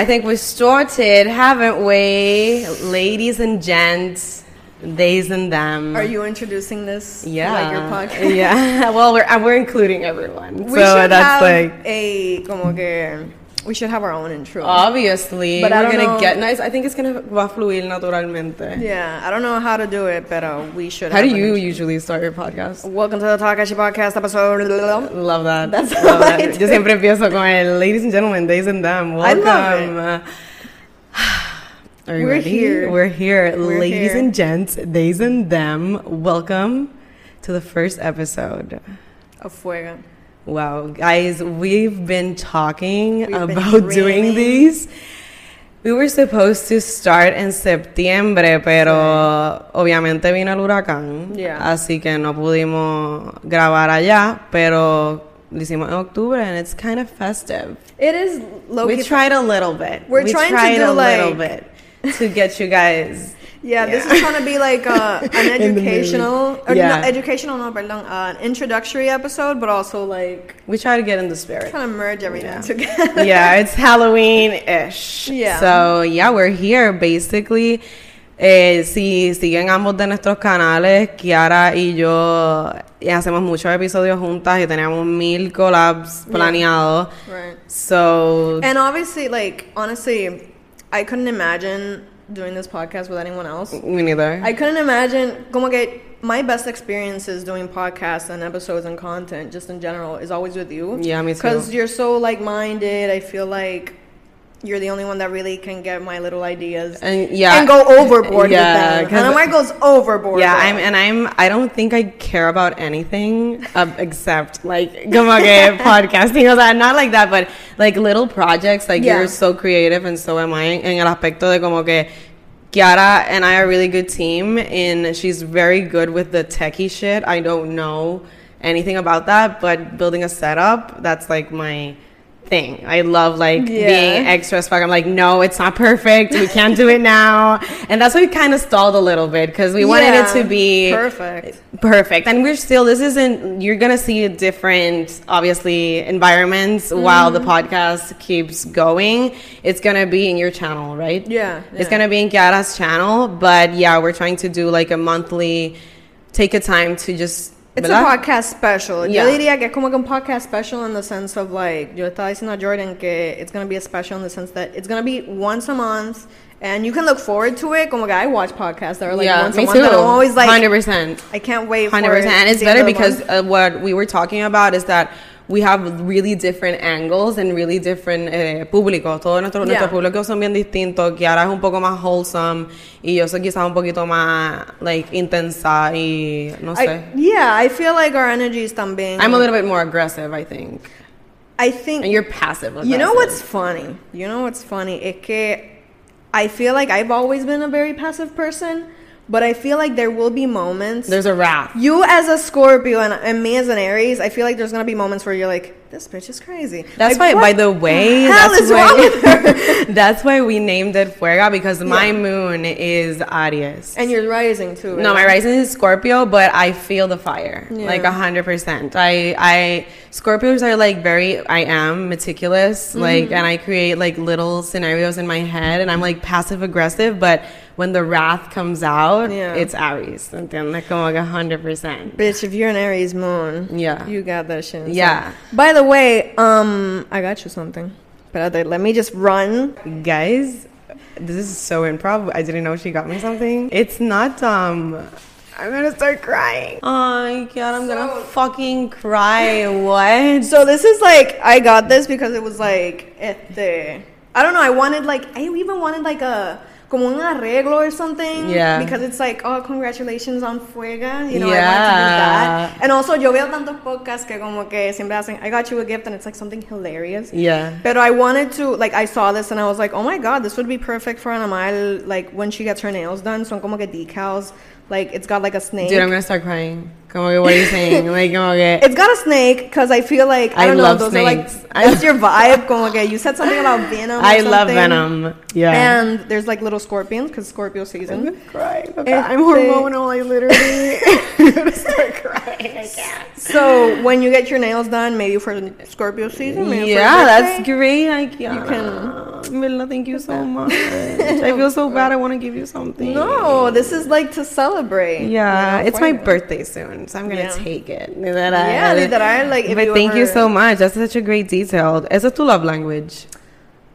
I think we started, haven't we? Ladies and gents, theys and them. Are you introducing this? Yeah. Like your podcast? Yeah. Well, we're, uh, we're including everyone. We so should that's have like. a como que we should have our own intro. Obviously, But I we're gonna know- get nice. I think it's gonna va fluir naturalmente. yeah, I don't know how to do it, but uh, we should. How do you usually start your podcast? Welcome to the Takashi Podcast episode. Love that. That's love I that. do. Yo siempre empiezo con el ladies and gentlemen, theys and them. I Welcome. love Are you We're ready? here. We're here, We're ladies here. and gents, theys and them. Welcome to the first episode. Of fuego. Wow, guys, we've been talking We've been about doing these. We were supposed to start in septiembre, pero obviamente vino el huracán. Yeah. Así que no pudimos grabar allá, pero lo hicimos en octubre and it's kind of festive. It is low we tried a little bit. We're we trying to tried do, a little bit to get you guys. Yeah, this is gonna be like uh, an In the mood. educational, or Yeah. no, educational, no, perdón, uh, an introductory episode, but also like We try to get in the spirit. trying to merge everything Yeah. together. yeah, it's Halloween ish. Yeah. So, yeah, we're here basically. Eh, si siguen ambos de nuestros canales, Kiara y yo eh, hacemos muchos episodios juntas y teníamos mil collabs Yeah. planeados. Right. So, And obviously, like honestly, I couldn't imagine doing this podcast with anyone else. me neither. I couldn't imagine. Como que my best experiences doing podcasts and episodes and content, just in general, is always with you. Yeah, me too. Because you're so like-minded. I feel like you're the only one that really can get my little ideas and yeah, and go overboard yeah, with them. And Omar goes overboard. Yeah, I'm, and I'm. I don't think I care about anything uh, except like como que podcasting. O sea, not like that, but like little projects. Like Yeah. you're so creative, and so am I. En el aspecto de como que Kiara and I are a really good team, and she's very good with the techie shit. I don't know anything about that, but building a setup, that's like my thing. I love like Yeah. being extra as fuck. I'm like, no, it's not perfect. We can't do it now, and that's why we kind of stalled a little bit because we wanted it to be perfect. perfect and we're still this isn't you're gonna see a different obviously environments mm-hmm. while the podcast keeps going it's gonna be in your channel right Yeah, it's gonna be in Kiara's channel but yeah we're trying to do like a monthly take a time to just It's ¿verdad? a podcast special. Yeah. Yo diría que es como que un podcast special in the sense of like, yo estaba diciendo a Jordan que it's going to be a special in the sense that it's going to be once a month and you can look forward to it. Como que I watch podcasts that are like yeah once a month too and I'm always like, 100% I can't wait for 100% and it's better because uh, what we were talking about is that we have really different angles and really different eh, públicos. Todos nuestros, Yeah. nuestros públicos son bien distintos. Kiara es un poco más wholesome y yo soy quizás un poquito más like intensa y no sé. I, yeah, I feel like our energies también. I'm a little bit more aggressive, I think. I think And you're passive. You know what's funny? You know what's funny? Es que I feel like I've always been a very passive person, but I feel like there will be moments. There's a wrath. you as a Scorpio and, and me as an Aries, I feel like there's gonna be moments where you're like, this bitch is crazy. That's Like, why, by the way, that's is wrong with why, that's why we named it Fuega because my Yeah. moon is Aries. And you're rising too. No, my rising is Scorpio, but I feel the fire Yeah. like a hundred percent. I, I Scorpios are like very. I am meticulous, Mm-hmm. like, and I create like little scenarios in my head, and I'm like passive aggressive. But when the wrath comes out, Yeah. it's Aries. ¿Entiendes? Como hundred percent. Bitch, if you're an Aries moon, Yeah. you got that shit. So- Yeah. By the way, um, I got you something. But let me just run. Guys, this is so improv. I didn't know she got me something. It's not um. I'm gonna start crying. Oh my god, I'm gonna fucking cry. What? So this is like I got this because it was like I don't know, I wanted like I even wanted like a como un arreglo or something. Yeah. Because it's like, oh congratulations on Fuega. You know, I Yeah. wanted to do that. And also yo veo tantos podcasts que como que siempre hacen I got you a gift and it's like something hilarious. Yeah. But I wanted to, like, I saw this and I was like, oh my god, this would be perfect for Anamar, like, when she gets her nails done. Son como que decals. Like, it's got like a snake. Dude, I'm gonna start crying. Como que, what are you saying? like, como que. It's got a snake because I feel like I, I don't know. love those snakes. are like that's your vibe. Como que you said something about venom. or I love something. Venom. Yeah. And there's like little scorpions because Scorpio I'm season. gonna cry. Este- I'm hormonal. I literally. I'm gonna start crying. I can't. So when you get your nails done, maybe for Scorpio season, maybe Yeah, for that's birthday, great. I can. can- Mila, thank you so much. I feel so bad. I want to give you something. No, this is like to celebrate. Yeah, you know, it's my birthday soon, so I'm gonna Yeah. take it. Yeah, literal, like, if but you thank you so much. That's such a great detail. Is it tu love language?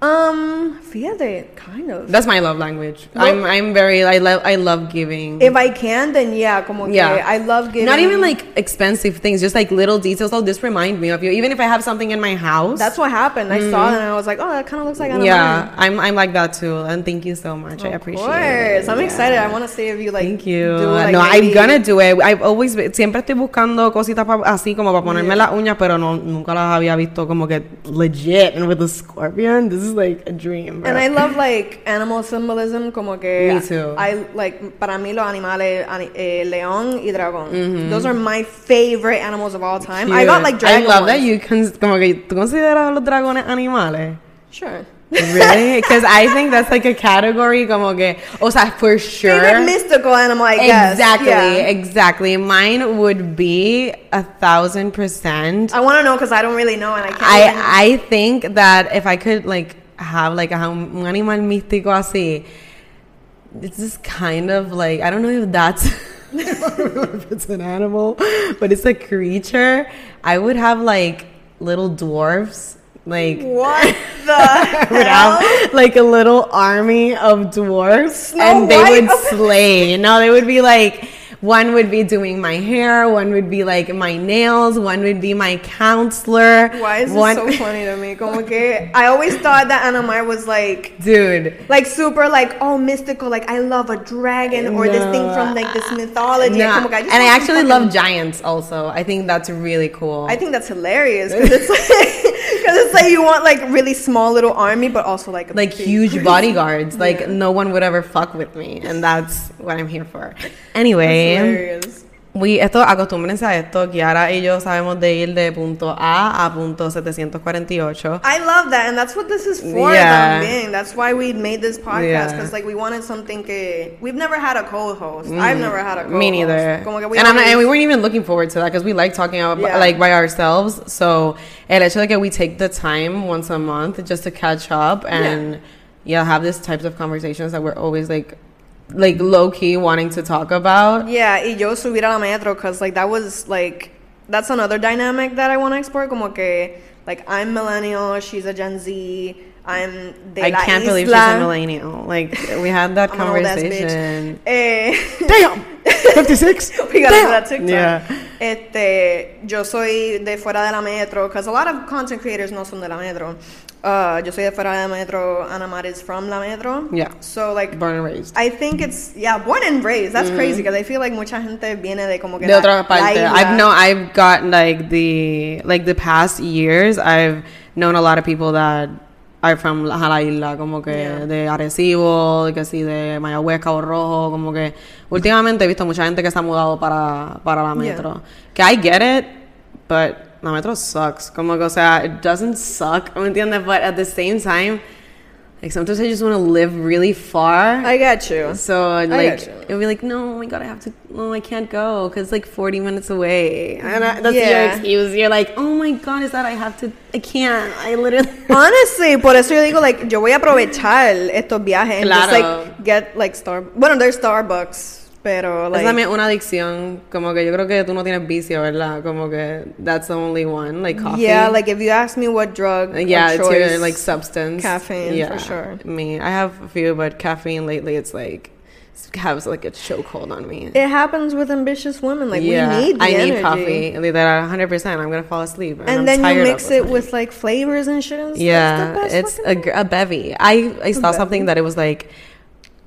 Um, fíjate, kind of. That's my love language. Well- I'm I'm very I love I love giving. if I can, then yeah, como que Yeah. I love giving. Not even like expensive things, just like little details. Oh, this remind me of you. Even if I have something in my house. That's what happened. I saw it and I was like, oh, that kind of looks like Anna yeah. I'm I'm like that too. And thank you so much. I Of appreciate course. it. I'm Yeah. excited. I want to see if you like. Thank you. Do, like, no, maybe- I'm gonna do it. I've always been- siempre estoy buscando cositas pa- así como para ponerme las uñas, pero no nunca las había visto como que legit and with a scorpion. This is like a dream. bro. And I love like animal symbolism, como que Me too. I like para mí los animales eh, león y dragón. Those are my favorite animals of all time. I got like Mm-hmm. Dragon I love that you can como que tú consideras los dragones animales. Sure. Really? Because I think that's like a category como que, o sea, for sure. Favorite mystical animal, I guess. Exactly, Yeah. exactly. Mine would be a thousand percent. I want to know because I don't really know and I can't. even- I I think that if I could like have like a, un animal místico así, it's just kind of like I don't know if that's I don't know if it's an animal, but it's a creature. I would have like little dwarfs, like what the I would hell? have like a little army of dwarfs, Snow and they White? would slay. No, they would be like. One would be doing my hair. One would be like my nails. One would be my counselor. Why is this so funny to me? Como que I always thought that Anamar was like dude? like super like oh mystical like I love a dragon or this thing from like this mythology. No. Como que just and I actually fucking- love giants. Also, I think that's really cool. I think that's hilarious because it's like because it's like you want like really small little army, but also like a like huge bodyguards. Like Yeah. no one would ever fuck with me, and that's what I'm here for. Anyway. We, esto, acostúmbrense a esto. Kiara y yo sabemos de ir de punto A a punto 748. I love that, and that's what this is for. Yeah. También. That's why we made this podcast Yeah. because like we wanted something. Que we've never had a co-host. I've never had a co-host. Mm. Me neither. Como que we and, always- and we weren't even looking forward to that because we like talking about Yeah. like by ourselves. So el hecho de que we take the time once a month just to catch up and yeah, have these types of conversations that we're always like like low key wanting to talk about. Yeah, y yo subir a la metro because like that was like that's another dynamic that I want to explore. Como que like I'm millennial, she's a Gen Z. I'm de I la can't believe she's a millennial. Like we had that I'm an old ass bitch. conversation. Eh, Damn, fifty six. we gotta do that TikTok. Yeah. Este, yo soy de fuera de la metro, because a lot of content creators no son de la metro. Uh, yo soy de fuera de la metro. Ana Mar is from la metro. Yeah. So like, Born and raised. I think it's yeah, born and raised. That's crazy because I feel like mucha gente viene de como que de la- otra parte. I've known I've got like the like the past years I've known a lot of people that are from la la isla, como que Yeah. de Arecibo, que sí, de Mayagüez, Cabo Rojo, como que últimamente he visto mucha gente que se ha mudado para, para la Yeah. metro. Que I get it, but la metro sucks. Como que, o sea, it doesn't suck, ¿me entiendes? But at the same time, like sometimes I just want to live really far. I got you. So like it'll be like, no, oh my god, I have to. No, I can't go because it's like forty minutes away, and I, that's Yeah. your excuse. You're like, oh my god, is that I have to? I can't. I literally. Honestly, por eso yo digo, like, yo voy a aprovechar estos viajes and just, like, get, like, Star... Bueno, there's Starbucks, pero, es like... también una adicción, como que yo creo que tú no tienes vicio, ¿verdad? Como que that's the only one, like coffee. Yeah, like, if you ask me what drug yeah, it's your like substance. caffeine, for yeah, sure. Me, I have a few, but caffeine lately, it's like has like a chokehold on me. It happens with ambitious women. Like, yeah, we need I need energy. coffee. Like that, 100. percent I'm gonna fall asleep, and, And then you mix it with, like, flavors and shit. And stuff. Yeah, it's, the best it's a, a bevy. I I saw something that it was like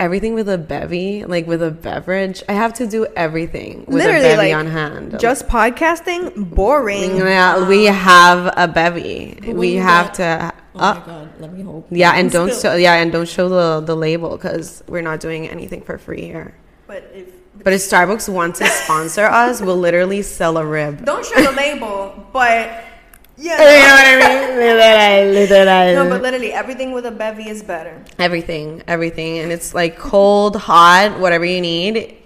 everything with a bevy, like with a beverage. I have to do everything with Literally, a bevy like, on hand. Just podcasting? Boring. yeah, we have a bevy. But We have that- to. Oh uh, my god, let me hope. yeah, and don't show. Yeah, and don't show the the label because we're not doing anything for free here. But if... But if Starbucks wants to sponsor us, we'll literally sell a rib. Don't show the label, but... Yeah. You know what I mean? Literal, literal. No, but literally, everything with a bevy is better. Everything, everything. And it's like cold, hot, whatever you need.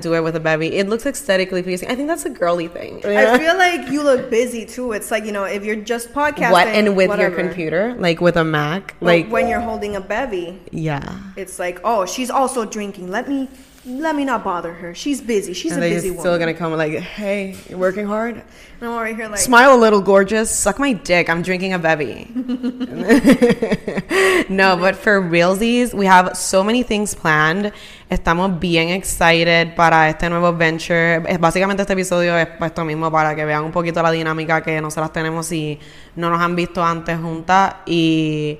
do it with a bevy. It looks aesthetically pleasing. I think that's a girly thing. I feel like you look busy too. It's like you know, if you're just podcasting, what and with whatever. your computer, like with a Mac, Well, like when you're holding a bevy, yeah. it's like, oh, she's also drinking. Let me, let me not bother her. She's busy. She's And a busy still woman. gonna come like, hey, you're working hard. And I'm over here like, Smile a little, gorgeous. Suck my dick. I'm drinking a bevy. no, but for realsies, we have so many things planned. Estamos bien excited para este nuevo venture. Es- Básicamente este episodio es para esto mismo, para que vean un poquito la dinámica que nosotras tenemos si no nos han visto antes juntas. Y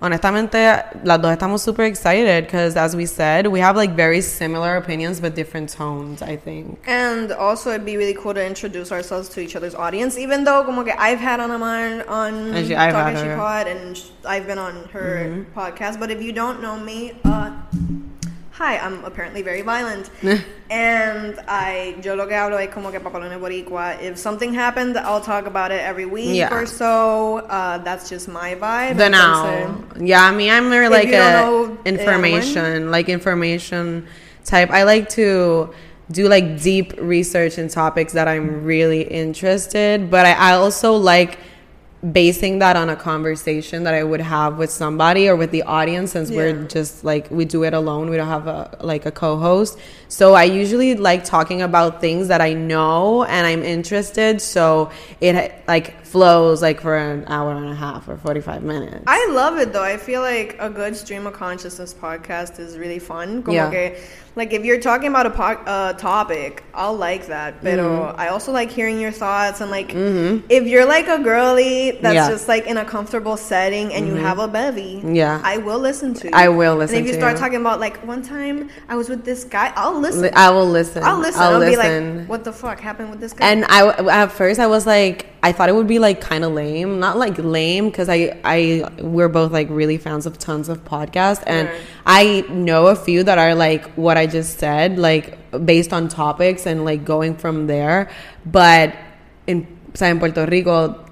honestamente, las dos estamos super excited because as we said, we have like very similar opinions but different tones, I think. And also, it'd be really cool to introduce ourselves to each other's audience. Even though, como que I've had Ana Mar on And she- I've Talking had She her. Mm-hmm. Pod, and I've been on her podcast. But if you don't know me, uh, hi, I'm apparently very violent, and I yo lo que hablo es como que papalones boricua. If something happened, I'll talk about it every week Yeah. or so. Uh, that's just my vibe. The now. Yeah, I mean, I'm more like a eh, information, like information type. I like to do like deep research in topics that I'm really interested, but I, I also like basing that on a conversation that I would have with somebody or with the audience since we're just like we do it alone we don't have a like a co-host so I usually like talking about things that I know and I'm interested so it like flows like for an hour and a half or 45 minutes I love it though. I feel like a good stream of consciousness podcast is really fun. Como Yeah. que, like if you're talking about a po- uh, topic, I'll like that. But Mm-hmm. I also like hearing your thoughts and like if you're like a girly that's Yeah. Mm-hmm. just like in a comfortable setting and you have a bevy, Yeah. I will listen to you. I will listen And if you start you. talking about like one time I was with this guy, I'll listen. Li- I will listen I'll listen. I'll, I'll, be like, what the fuck happened with this guy? And I at first I was like I thought it would be like kind of lame, not like lame because I I we're both like really fans of tons of podcasts and Right. I know a few that are like what I just said, like based on topics and like going from there. But in in Puerto Rico,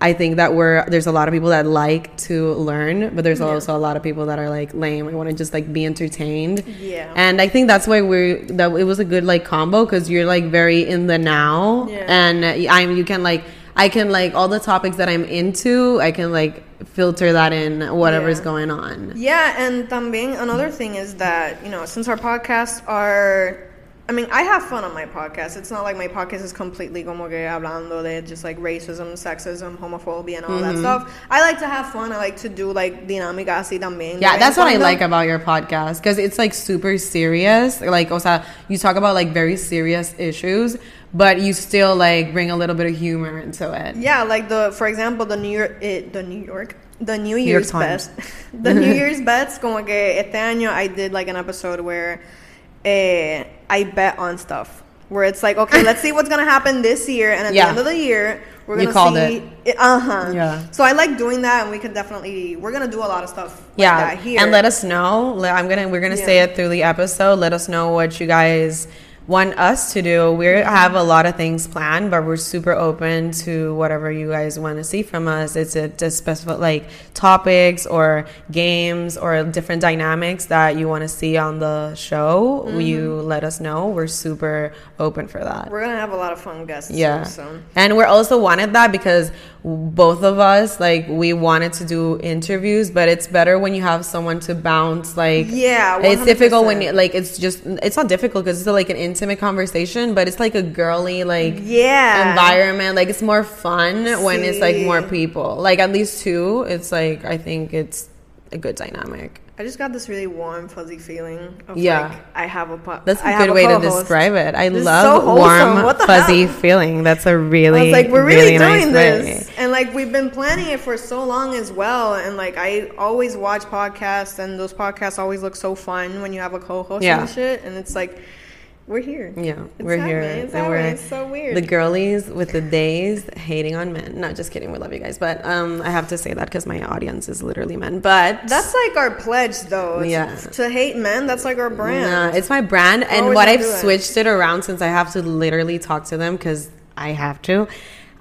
I think that we're there's a lot of people that like to learn, but there's Yeah. also a lot of people that are like lame. I want to just like be entertained. Yeah. And I think that's why we're that it was a good like combo because you're like very in the now, Yeah. and I'm you can like I can like all the topics that I'm into. I can like filter that in whatever's Yeah. going on. Yeah, and también another thing is that, you know, since our podcasts are I mean, I have fun on my podcast. It's not like my podcast is completely como que hablando de just like racism, sexism, homophobia, and all Mm-hmm. that stuff. I like to have fun. I like to do like dinámica así también. Yeah, that's what I like about your podcast because it's like super serious. Like, o sea, you talk about like very serious issues, but you still like bring a little bit of humor into it. Yeah, like the for example, the New York, it, the New York, the New Year's bets, the New Year's bets. Como que este año I did like an episode where eh, I bet on stuff. Where it's like, okay, let's see what's gonna happen this year, and at Yeah. the end of the year, we're You gonna called It. Uh huh. Yeah. So I like doing that, and we can definitely we're gonna do a lot of stuff. Like yeah that here. and let us know i'm gonna we're gonna say it through the episode let us know what you guys want us to do. We have a lot of things planned but we're super open to whatever you guys want to see from us. It's a, to specific like topics or games or different dynamics that you want to see on the show. Mm-hmm. You let us know. We're super open for that. We're gonna have a lot of fun guests. yeah. Too, so. and we're also wanted that because both of us like we wanted to do interviews but it's better when you have someone to bounce like Yeah, it's difficult when you, like it's just it's not difficult because it's like an intimate conversation but it's like a girly like Yeah. environment like it's more fun when it's like more people. Like at least two it's like i think it's a good dynamic I just got this really warm, fuzzy feeling of Yeah. like I have a po- that's a I good way to describe it i This love so warm fuzzy hell? feeling that's a really I was like, we're really, nice doing way. this, and like we've been planning it for so long as well. And like I always watch podcasts, and those podcasts always look so fun when you have a co-host Yeah. and shit. And it's like, we're here. Yeah, It's we're here. It's and we're. It's so weird. the girlies with the days hating on men. Not just kidding. We love you guys, but um, I have to say that because my audience is literally men. But That's like our pledge, though. Yeah. To hate men, that's like our brand. Nah, it's my brand, and what I've switched it around since I have to literally talk to them because I have to,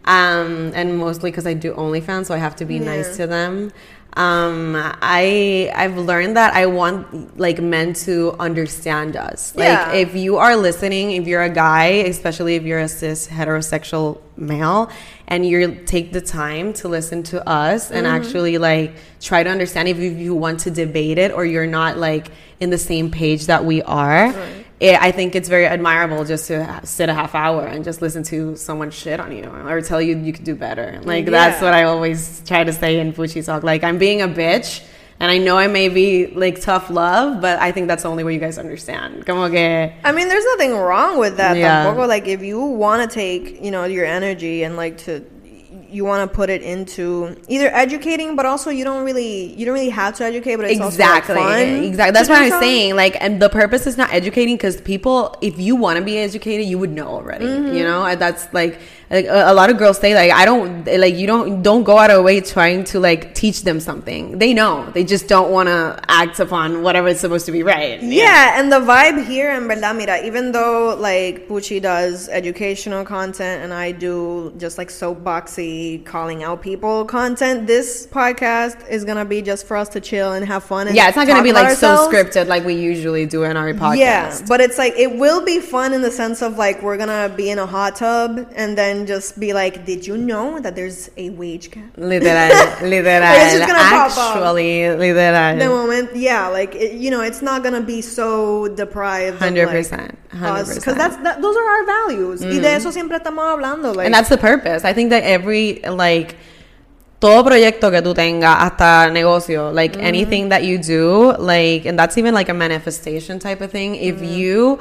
um, and mostly because I do OnlyFans, so I have to be nice to them. Um, I I've learned that I want like men to understand us. Like Yeah. if you are listening, if you're a guy, especially if you're a cis heterosexual male, and you take the time to listen to us and Mm-hmm. actually like try to understand if you, if you want to debate it or you're not like in the same page that we are. It, I think it's very admirable just to sit a half hour and just listen to someone shit on you or tell you you could do better. Like that's what I always try to say in Fuchi Talk. Like I'm being a bitch. And I know I may be like tough love, but I think that's the only way you guys understand. Como que I mean, there's nothing wrong with that. Yeah. Tampoco, like, if you want to take, you know, your energy and like to, you want to put it into either educating, but also you don't really, you don't really have to educate, but it's exactly, also like, fun. exactly. That's what I'm saying. Like, and the purpose is not educating because people, if you want to be educated, you would know already. Mm-hmm. You know, And that's like, like a, a lot of girls say, like, I don't, like, you don't, don't go out of way trying to like teach them something. They know. They just don't want to act upon whatever is supposed to be right. Yeah, and the vibe here in verdad, mira, even though like Pucci does educational content and I do just like soapboxy calling out people content, this podcast is gonna be just for us to chill and have fun. And Yeah, it's not going to be like so scripted like we usually do in our podcast. Yeah, but it's like it will be fun in the sense of like we're gonna be in a hot tub and then just be like, "Did you know that there's a wage gap?" Literal, literal. It's just gonna pop up. Actually, literal. The moment, yeah, like it, you know, it's not gonna be so deprived. Hundred percent, hundred because that's that, those are our values y de mm. eso siempre estamos hablando. Like, and that's the purpose. I think that every like todo proyecto que tú tengas, hasta negocio, like mm-hmm. anything that you do, like, and that's even like a manifestation type of thing. If mm-hmm. you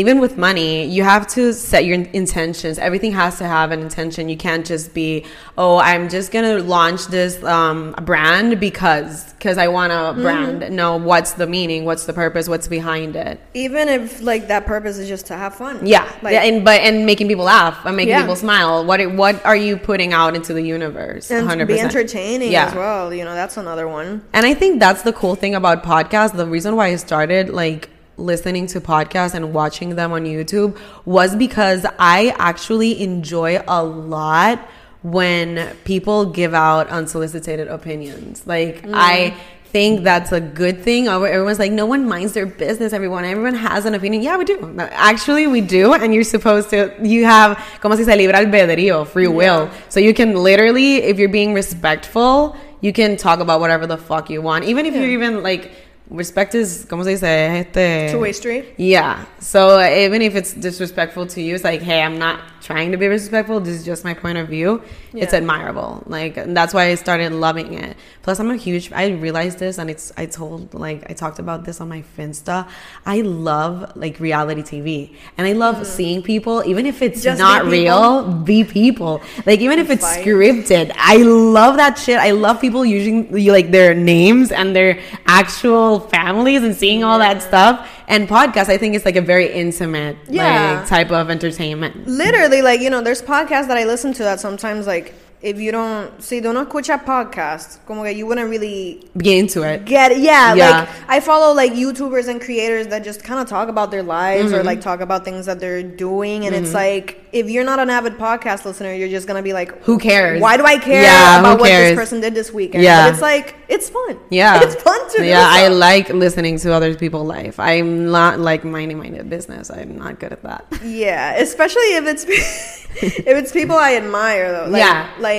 even with money, you have to set your intentions. Everything has to have an intention. You can't just be, oh, I'm just gonna launch this um, brand because because I want a brand. No, what's the meaning? What's the purpose? What's behind it? even if like that purpose is just to have fun. Yeah, like yeah, and but and making people laugh and making Yeah. people smile. What what are you putting out into the universe? and Hundred be entertaining Yeah. as well. You know, that's another one. And I think that's the cool thing about podcasts. The reason why I started like listening to podcasts and watching them on YouTube was because I actually enjoy a lot when people give out unsolicited opinions. Like I mm. think that's a good thing. Everyone's like, no one minds their business. Everyone, everyone has an opinion. Yeah, we do. Actually, we do. And you're supposed to. You have, como se dice, libre albedrío, free will. So you can literally, if you're being respectful, you can talk about whatever the fuck you want. Even if you're even like, respect is, como se dice, este. Two way street. Yeah. So even if it's disrespectful to you, it's like, hey, I'm not trying to be disrespectful. This is just my point of view. It's admirable. Like that's why I started loving it. Plus, I'm a huge. I realized this, and it's. I told like I talked about this on my Finsta. I love like reality TV, and I love seeing people, even if it's Mm. Just not be real, be people. Like even if it's Fight. scripted, I love that shit. I love people using like their names and their actual families and seeing all that stuff. And podcasts I think, is like a very intimate Yeah. like type of entertainment. Literally, like you know, there's podcasts that I listen to that sometimes like if you don't tú no escuchas podcasts, como que you wouldn't really Get into it. get it. Yeah, Yeah. like I follow like YouTubers and creators that just kind of talk about their lives Mm-hmm. or like talk about things that they're doing, and it's like if you're not an avid podcast listener, you're just gonna be like, Who cares? Why do I care Yeah, about what this person did this weekend? Yeah. but it's like it's fun. Yeah, it's fun to do. Yeah, I like listening to other people's life. I'm not like minding my business. I'm not good at that. Yeah, especially if it's if it's people I admire though. Like, Yeah. like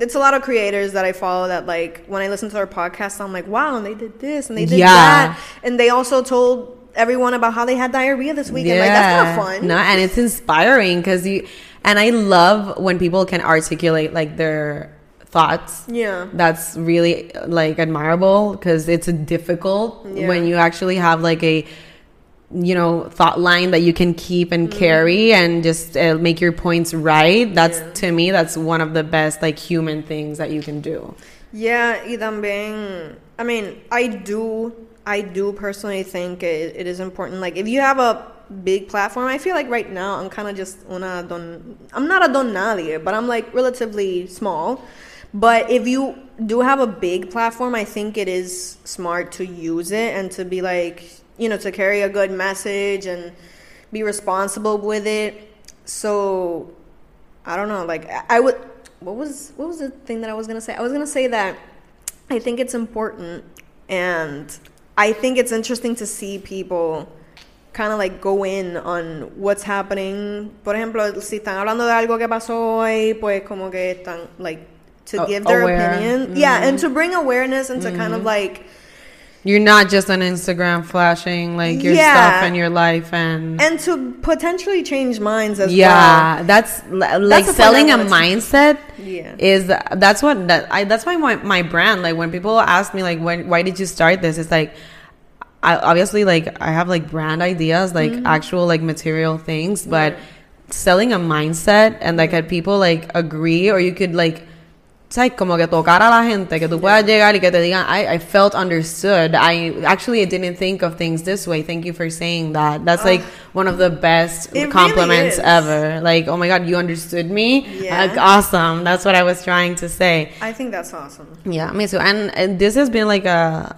it's a lot of creators that I follow that like when I listen to their podcast, I'm like, wow, and they did this and they did Yeah. that, and they also told everyone about how they had diarrhea this weekend. Like that's kind of fun. No, and it's inspiring because you and I love when people can articulate like their thoughts. Yeah. That's really like admirable because it's difficult Yeah. when you actually have like a you know thought line that you can keep and carry and just uh, make your points right. That's Mm-hmm. Yeah. to me that's one of the best like human things that you can do. Yeah, y también, I mean, I do, I do personally think it, it is important. Like, if you have a big platform, I feel like right now I'm kind of just una don. I'm not a don nadie, but I'm like relatively small. But if you do have a big platform, I think it is smart to use it and to be like, you know, to carry a good message and be responsible with it. So I don't know. Like I- I would. What was what was the thing that I was gonna say? I was gonna say that I think it's important and I think it's interesting to see people kind of like go in on what's happening. Por ejemplo, si están hablando de algo que pasó hoy, pues como que están like to give their aware. opinion. Mm-hmm. Yeah, and to bring awareness and to kind of mm-hmm. like You're not just on Instagram flashing like your Yeah. stuff and your life and and to potentially change minds as well. yeah, that's like point selling a mindset. Yeah. is that's what that I that's why my, my brand like when people ask me like when why did you start this? It's like I obviously like I have like brand ideas like Mm-hmm. actual like material things, but selling a mindset and like had people like agree or you could like ¿sabes? Como que tocar a la gente, que tú puedas llegar y que te digan, I, I felt understood. I actually didn't think of things this way. Thank you for saying that. That's like ah. one of the best It really compliments is. ever. Like, oh my God, you understood me? Yeah. Like, awesome. That's what I was trying to say. I think that's awesome. Yeah, me too. And, and this has been like a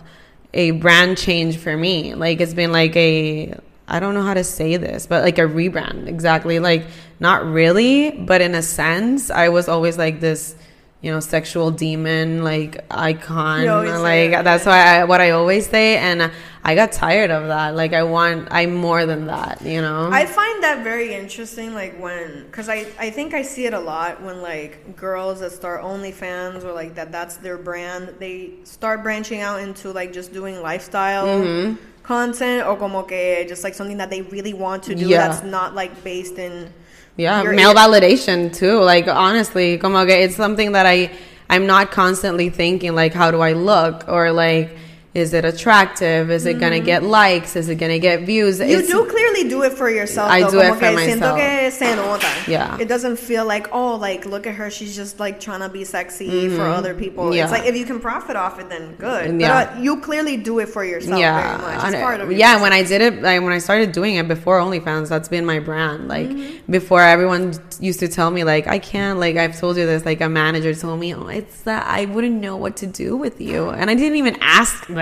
a brand change for me. Like it's been like a I don't know how to say this, but like a rebrand. Exactly. Like not really, but in a sense, I was always like this, you know, sexual demon like icon. Like that, that's why I, what I always say and I got tired of that. Like I want I'm more than that, you know. I find that very interesting, like when, because I, I think I see it a lot when like girls that start OnlyFans or like that that's their brand, they start branching out into like just doing lifestyle Mm-hmm. content or como que just like something that they really want to do Yeah. that's not like based in. Yeah, your- male validation too. Like honestly, como que it's something that I I'm not constantly thinking like how do I look or like is it attractive? Is it gonna get likes? Is it gonna get views? Mm-hmm. You It's- do clearly do it for yourself. I though, do it for que myself. que se nota. Yeah. It doesn't feel like, oh, like, look at her. She's just like trying to be sexy for other people. Mm-hmm. Yeah. It's like, if you can profit off it, then good. Yeah. But uh, you clearly do it for yourself yeah, very much. It's part of yeah. When I did it, like when I started doing it before OnlyFans, that's been my brand. Like Mm-hmm. before, everyone used to tell me like I can't. Like I've told you this. Like a manager told me, oh, it's that I wouldn't know what to do with you, and I didn't even ask them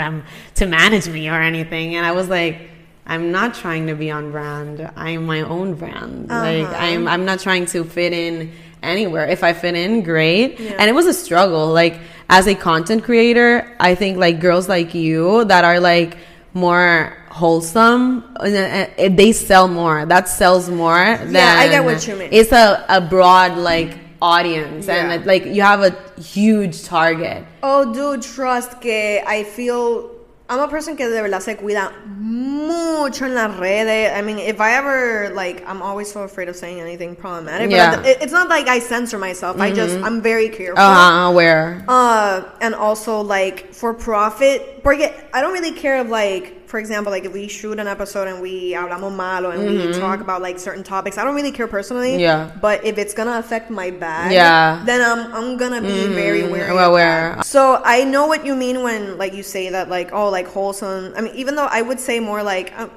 to manage me or anything. And I was like. I'm not trying to be on brand. I'm my own brand. Like Uh-huh. I'm I'm not trying to fit in anywhere. If I fit in, great. Yeah. And it was a struggle. Like as a content creator, I think like girls like you that are like more wholesome, uh, uh, they sell more. That sells more. Than I get what you mean. It's a, a broad like audience Yeah. and like you have a huge target. Oh, dude, trust que I feel. I'm a person que de verdad se cuida mucho en las redes. I mean, if I ever, like, I'm always so afraid of saying anything problematic. Yeah. But it's not like I censor myself. I just, I'm very careful. Uh, where? Uh, and also like for profit, porque I don't really care if like, for example, like if we shoot an episode and we hablamos malo and we talk about like certain topics, I don't really care personally. Mm-hmm. Yeah. But if it's gonna affect my bag, Yeah. Mm-hmm. then I'm I'm gonna be very wary. well, of aware. So I know what you mean when like you say that like oh like wholesome. I mean even though I would say more like. Um,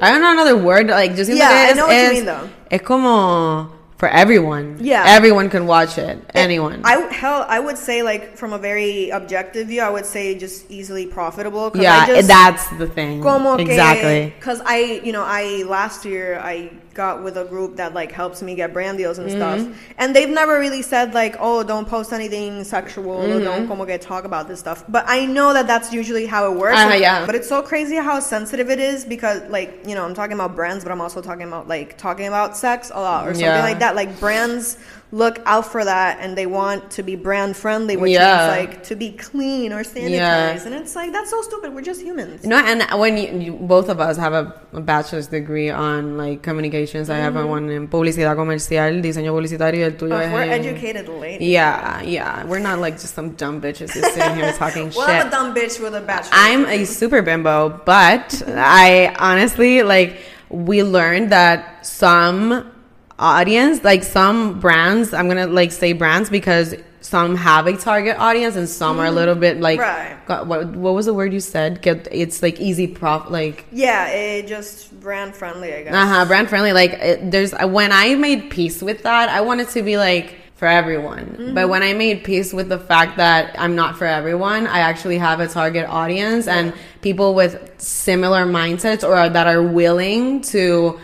I don't know another word. Like just Yeah, I know what you mean, though. Es como for everyone. Yeah. everyone can watch it. Anyone. I hell, I would say like from a very objective view, I would say just easily profitable. yeah, I just, that's the thing. Como exactly. Because I, you know, I last year I got with a group that like helps me get brand deals and Mm-hmm. stuff, and they've never really said like, oh, don't post anything sexual Mm-hmm. don't como que talk about this stuff. But I know that that's usually how it works. Uh-huh, yeah. But it's so crazy how sensitive it is because like you know I'm talking about brands, but I'm also talking about like talking about sex a lot or something Yeah. like that. Like brands look out for that and they want to be brand friendly, which Yeah. means like to be clean or sanitized, Yeah. and it's like that's so stupid. We're just humans. You No, and when you, you both of us have a, a bachelor's degree on like communications, I have Mm-hmm. a one in publicidad comercial, diseño publicitario, el tuyo es we're en- educated ladies. Yeah, yeah. We're not like just some dumb bitches just sitting here talking Well, shit. I'm a dumb bitch with a bachelor. I'm a super bimbo, but I honestly like we learned that some audience, like some brands, I'm gonna like say brands because some have a target audience and some are a mm-hmm. little bit like Right. God, what what was the word you said? Get it's like easy prof like yeah, it just brand friendly, I guess. uh-huh, brand friendly. Like it, there's uh, when I made peace with that, I wanted to be like for everyone. Mm-hmm. But when I made peace with the fact that I'm not for everyone, I actually have a target audience and people with similar mindsets or that are willing to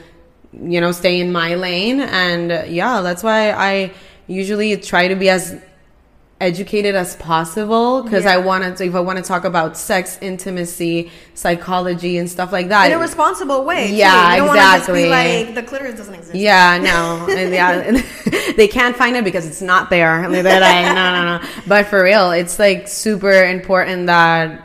you know stay in my lane and yeah, that's why I usually try to be as educated as possible because I want to if I want to talk about sex, intimacy, psychology and stuff like that. in a responsible way. too. Yeah, you just be exactly. like the clitoris doesn't exist. Yeah, no, and yeah, they can't find it because it's not there. They're like, no, no, no. But for real, it's like super important that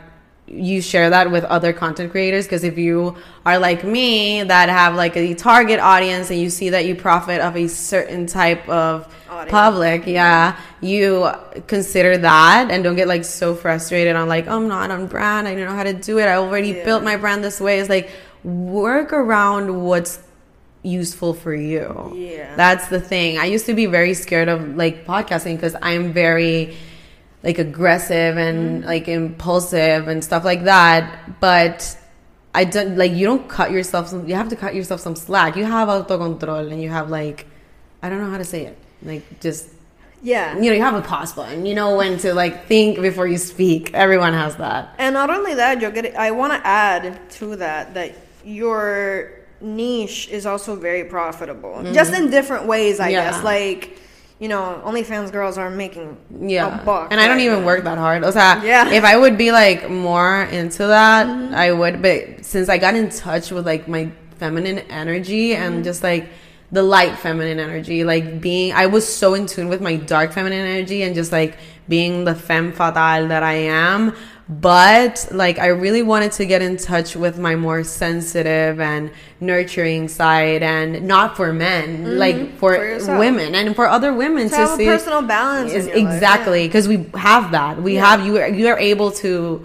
you share that with other content creators because if you are like me that have like a target audience and you see that you profit of a certain type of Audience. public yeah you consider that and don't get like so frustrated on like oh, i'm not on brand i don't know how to do it i already Yeah. built my brand this way it's like work around what's useful for you Yeah. that's the thing i used to be very scared of like podcasting because i'm very like aggressive and like impulsive and stuff like that but i don't like you don't cut yourself some, you have to cut yourself some slack you have autocontrol and you have like i don't know how to say it like just Yeah. you know you have a pause button you know when to like think before you speak everyone has that And not only that, you're getting. I want to add to that that your niche is also very profitable, just in different ways. I Mm-hmm. Yeah. guess, like you know, OnlyFans girls are making yeah. a buck, and i don't even work that hard. O sea Yeah. if i would be like more into that mm-hmm. i would. But since i got in touch with like my feminine energy and mm-hmm. just like the light feminine energy like being i was so in tune with my dark feminine energy and just like being the femme fatale that i am but like i really wanted to get in touch with my more sensitive and nurturing side and not for men mm-hmm. like for, For women and for other women To to, have a see personal balance is exactly because we have that. We Yeah. have you are, you are able to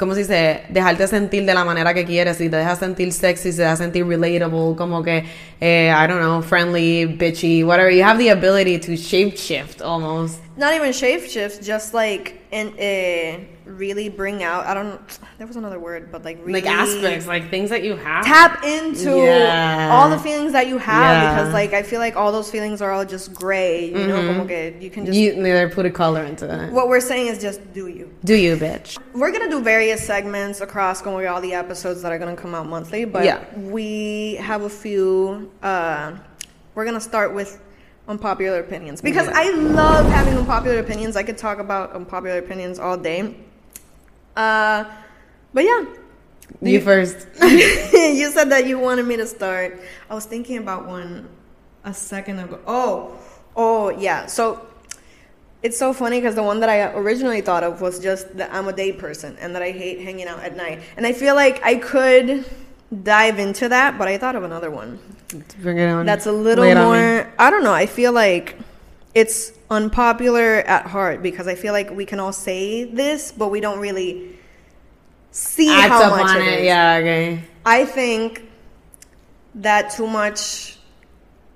¿cómo se dice? Dejarte sentir de la manera que quieres y te dejas sentir sexy, te dejas sentir relatable, como que, eh, I don't know, friendly, bitchy, whatever. You have the ability to shape shift almost. Not even shape shifts, just like and uh, really bring out. I don't. There was another word, but like really Like aspects, like things that you have. tap into Yeah. all the feelings that you have Yeah. because like I feel like all those feelings are all just gray. You know, como que you can just. you neither put a color into it. what we're saying is just do you. Do you, bitch? We're gonna do various segments across que all the episodes that are gonna come out monthly, but Yeah. we have a few. Uh, we're gonna start with unpopular opinions because Yeah. I love having unpopular opinions. I could talk about unpopular opinions all day. Uh, but yeah, You first. you said that you wanted me to start. I was thinking about one a second ago. Oh, oh yeah. So it's so funny because the one that I originally thought of was just that I'm a day person and that I hate hanging out at night. And I feel like I could dive into that, but I thought of another one Bring it on. that's a little Lay it on me. more. I don't know. I feel like it's unpopular at heart because I feel like we can all say this, but we don't really see Act how much on it it. is. Yeah, okay. I think that too much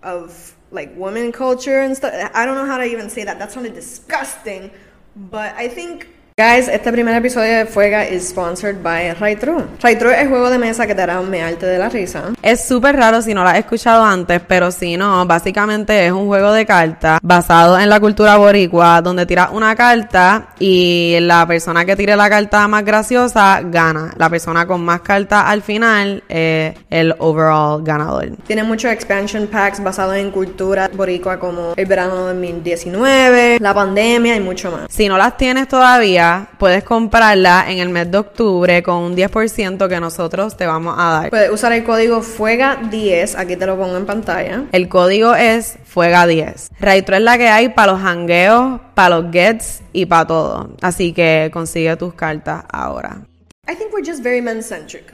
of like women culture and stuff. I don't know how to even say that. That sounded disgusting, but I think. Guys, este primer episodio de Fuega is sponsored by Raitru. Raitru es juego de mesa que te hará mearte de la risa. Es súper raro si no lo has escuchado antes, pero si no, básicamente es un juego de cartas basado en la cultura boricua, donde tiras una carta y la persona que tire la carta más graciosa gana. La persona con más cartas al final es el overall ganador. Tiene muchos expansion packs basados en cultura boricua como el verano de 2019, la pandemia y mucho más. Si no las tienes todavía, puedes comprarla en el mes de octubre con un 10% que nosotros te vamos a dar. Puedes usar el código FUEGA10, aquí te lo pongo en pantalla. El código es Fuega10. Raitro es la que hay para los hangueos, para los gets y para todo. Así que consigue tus cartas ahora. I think we're just very men-centric.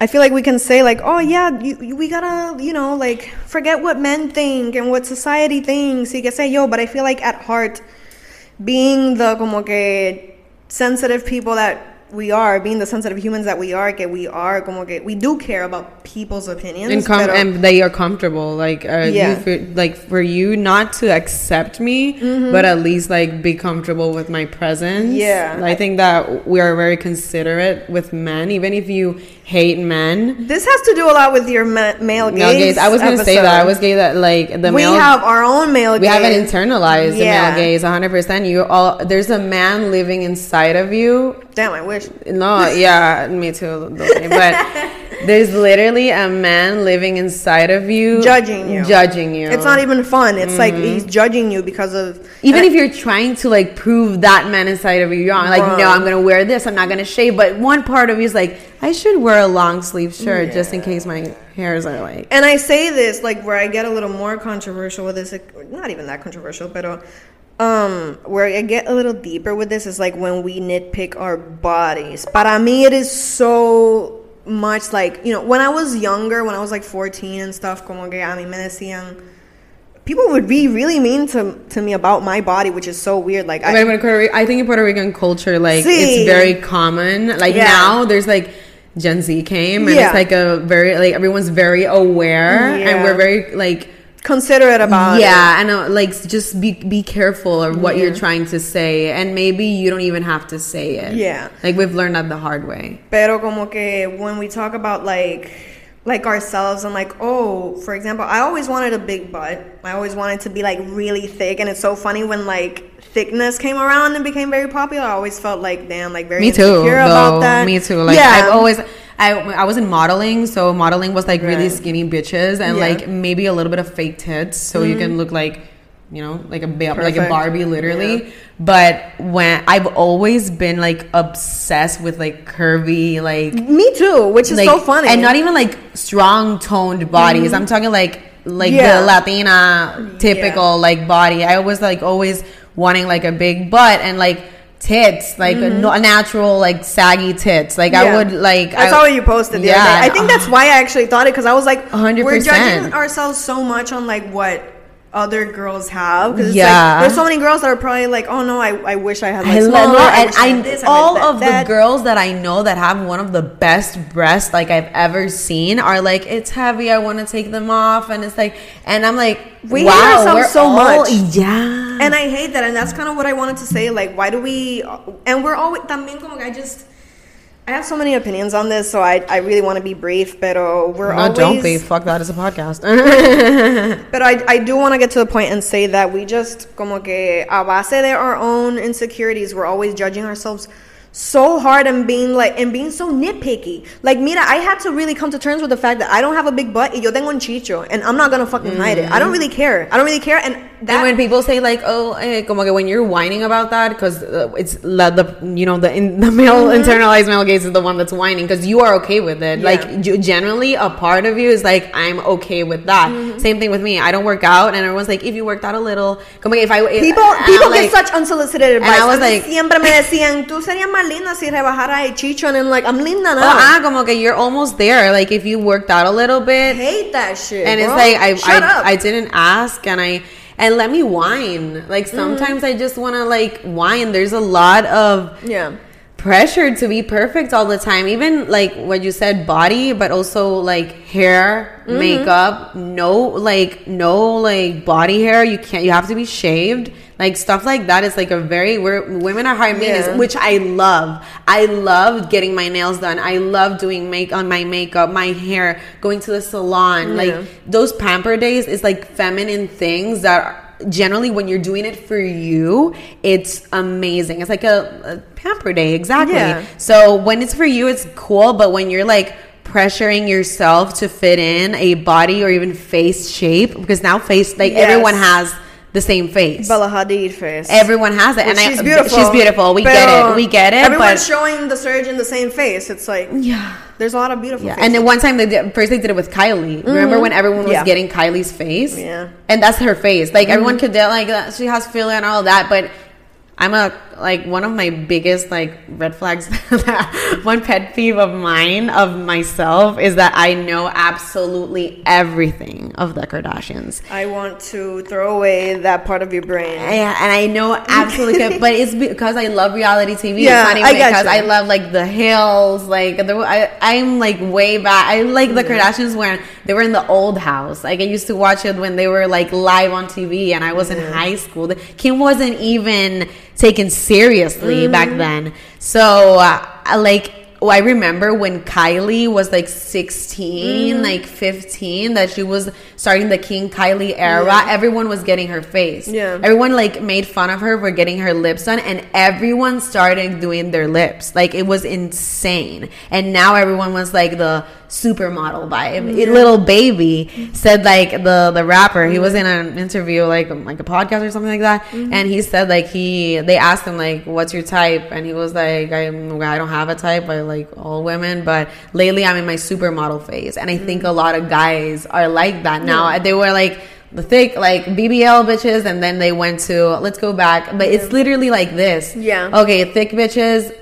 I feel like we can say like, oh yeah, you, we gotta, you know, like forget what men think and what society thinks. Y que sé yo, but I feel like at heart, being the como que sensitive people that we are, being the sensitive humans that we are, que we are, como que we do care about people's opinions. And, com- and they are comfortable. Like, uh, Yeah. you for, like for you not to accept me, but at least like be comfortable with my presence. Yeah. I think that we are very considerate with men, even if you hate men. This has to do a lot with your ma- male gaze. Male gaze. I was gonna say that. I was gay that like the we male. have our own male we gaze. haven't internalized Yeah. the male gaze 100%. You all there's a man living inside of you Damn, I wish. No, yeah, me too. But There's literally a man living inside of you, Judging you. judging you. It's not even fun. It's like mm-hmm. he's judging you because of even if you're trying to like prove that man inside of you wrong, like Wrong. no, I'm gonna wear this, I'm not gonna shave. But one part of you is like, I should wear a long sleeve shirt just in case my hairs are like. And I say this like where I get a little more controversial with this, not even that controversial, but uh, um, where I get a little deeper with this is like when we nitpick our bodies. Para mí, it is so much like you know when I was younger, when I was like 14 and stuff, como que a mí me decían. People would be really mean to, to me about my body, which is so weird. Like, I, mean, in Puerto Rico, I think in Puerto Rican culture, like Sí. it's very common. Like Yeah. now, there's like Gen Z came, and Yeah. it's like a very like everyone's very aware, and we're very like considerate about it. yeah, and uh, like just be be careful of what you're trying to say, and maybe you don't even have to say it. Yeah. like we've learned that the hard way. Pero como que when we talk about like like ourselves and like oh for example I always wanted a big butt I always wanted to be like really thick and it's so funny when like thickness came around and became very popular I always felt like damn like very Me too. insecure about though. that Me too. Like yeah I've always. I, I was in modeling, so modeling was like really skinny bitches and Yeah. Mm-hmm. like maybe a little bit of fake tits, so you can look like, you know, like a ba- like a Barbie, literally. Yeah. But when I've always been like obsessed with like curvy, like me too which is like, so funny and not even like strong toned bodies. I'm talking like like Yeah. the Latina typical like body. I was like always wanting like a big butt and like tits, like a, no- a natural like saggy tits. Like I Mm-hmm. Would like I I, saw what you posted the Yeah. other day. I think that's why I actually thought it because I was like, 100%. we're judging ourselves so much on like what other girls have. Because Yeah. like, there's so many girls that are probably like, oh no, I, I wish I had like I love I and I I, this, all I of that. the girls that I know that have one of the best breasts like I've ever seen are like it's heavy. I want to take them off, and it's like, and I'm like, We hate wow, ourselves we're so all- much. yeah. And I hate that, and that's kind of what I wanted to say. Like, why do we? And we're always también como que I just. I have so many opinions on this, so I, I really want to be brief, pero we're no, always. don't be. Fuck that. It's a podcast. But I, I do want to get to the point and say that we just, como que, a base de our own insecurities, we're always judging ourselves so hard and being like, and being so nitpicky. Like, mira, I had to really come to terms with the fact that I don't have a big butt y yo tengo un chicho, and I'm not gonna fucking hide it. I don't really care. I don't really care, and that. and when people say like, oh, eh, como que when you're whining about that, because uh, it's la, the you know the in, the male internalized male gaze is the one that's whining because you are okay with it. Yeah. Like you, generally, a part of you is like, I'm okay with that. Same thing with me. I don't work out, and everyone's like, if you worked out a little, como que if I if, People, and I'm people like, get such unsolicited advice. I was like- siempre me decían, tú serías más linda si rebajara el chicho, and I'm like, I'm linda now. Oh, ah, como que you're almost there. Like if you worked out a little I bit, hate that shit. and it's like I Shut I, up. I didn't ask and I and let me whine. Like Mm-hmm. sometimes I just want to like whine. There's a lot of yeah. pressure to be perfect all the time. Even like what you said, body, but also like hair, Mm-hmm. makeup. No, like no like body hair. You can't. You have to be shaved. Like stuff like that is like a very. We're women are hard maintenance, Yeah. which I love. I love getting my nails done. I love doing make on my makeup, my hair, going to the salon. Yeah. Like those pamper days is like feminine things that. Are, Generally, when you're doing it for you, it's amazing. It's like a, a pamper day, exactly. Yeah. So when it's for you, it's cool. But when you're like pressuring yourself to fit in a body or even face shape, because now face like Yes. everyone has the same face. Bella Hadid face. Everyone has it, and I- she's beautiful. She's beautiful. We get it. We get it. Everyone's but showing the surge in the same face. It's like yeah. there's a lot of beautiful. Yeah, faces. and then one time they did, first they did it with Kylie. Remember when everyone was Mm-hmm. Yeah. getting Kylie's face? Yeah. and that's her face. Like Mm-hmm. everyone could do like that. She has filler and all that, but I'm a like one of my biggest like red flags. one pet peeve of mine of myself is that I know absolutely everything of the Kardashians. I want to throw away that part of your brain. Yeah, and I know absolutely, but it's because I love reality TV. Yeah, it's not even I because you. I love like the hills, like the I, I'm like way back. I like the mm-hmm. Kardashians when they were in the old house. Like I used to watch it when they were like live on TV, and I was in mm-hmm. high school. Kim wasn't even taken seriously Mm-hmm. back then, so uh, like. oh, I remember when Kylie was like 16, Mm-hmm. like 15, that she was starting the King Kylie era. Yeah. Everyone was getting her face. Yeah. Everyone like made fun of her for getting her lips done, and everyone started doing their lips. Like it was insane. And now everyone was like the supermodel vibe. It- Lil Baby said like the the rapper. He was in an interview like um, like a podcast or something like that, mm-hmm. and he said like he they asked him like what's your type, and he was like I I don't have a type. I like all women, but lately I'm in my supermodel phase, and I think mm. a lot of guys are like that now. They were like the thick like BBL bitches, and then they went to let's go back, but it's literally like this. Yeah. Okay, thick bitches.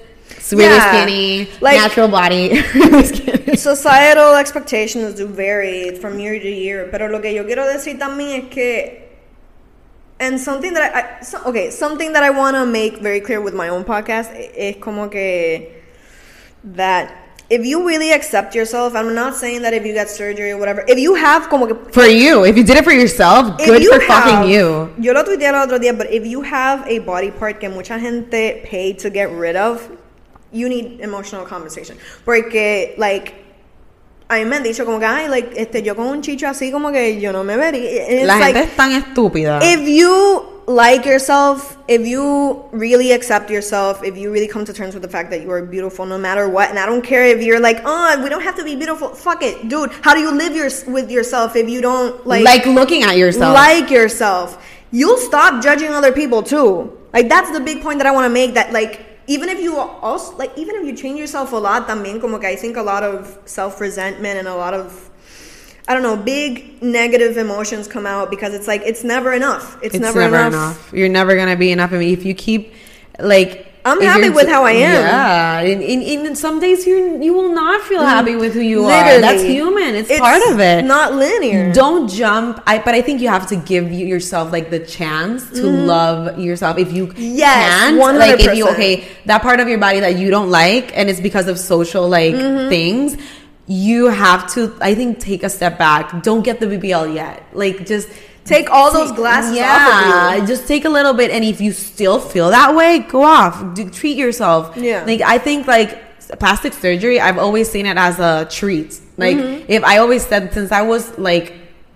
Really Yeah. skinny, Like- natural body. Societal expectations do vary from year to year, pero lo que yo quiero decir también es que, and something that I, I so- okay, something that I want to make very clear with my own podcast eh, is como que that if you really accept yourself, I'm not saying that if you get surgery or whatever, if you have como que For you, if you did it for yourself, good you for have- fucking you. Yo lo tuiteé el otro día, but if you have a body part que mucha gente paid to get rid of, you need emotional compensation. Porque, like, a mí me han dicho como que, ay, like, este, yo con un chicho así como que yo no me vería. It's La like, gente es tan estúpida. if you like yourself, if you really accept yourself, if you really come to terms with the fact that you are beautiful no matter what, and I don't care if you're like, oh, we don't have to be beautiful. Fuck it, dude. How do you live your, with yourself if you don't like, like looking at yourself. like yourself, you'll stop judging other people too. Like that's the big point that I want to make. That like even if you also like even if you change yourself a lot, también como que I think a lot of self resentment and a lot of I don't know big negative emotions come out because it's like it's never enough. It's, it's never, never, enough. enough. You're never gonna be enough. I mean, if you keep like. I'm happy with how I am. Yeah, in, in, some days you you will not feel happy with who you are. That's human. It's, part of it. Not linear. Don't jump. I but I think you have to give yourself like the chance to love yourself if you. Yes, can. Like if you 100%. okay that part of your body that you don't like and it's because of social like Mm-hmm. things. You have to, I think, take a step back. Don't get the BBL yet. Like, just Take all those glasses yeah, off of you. just take a little bit, and if you still feel that way, go off. Do, treat yourself. Yeah. Like I think like plastic surgery, I've always seen it as a treat. Like Mm-hmm. if I always said since I was like.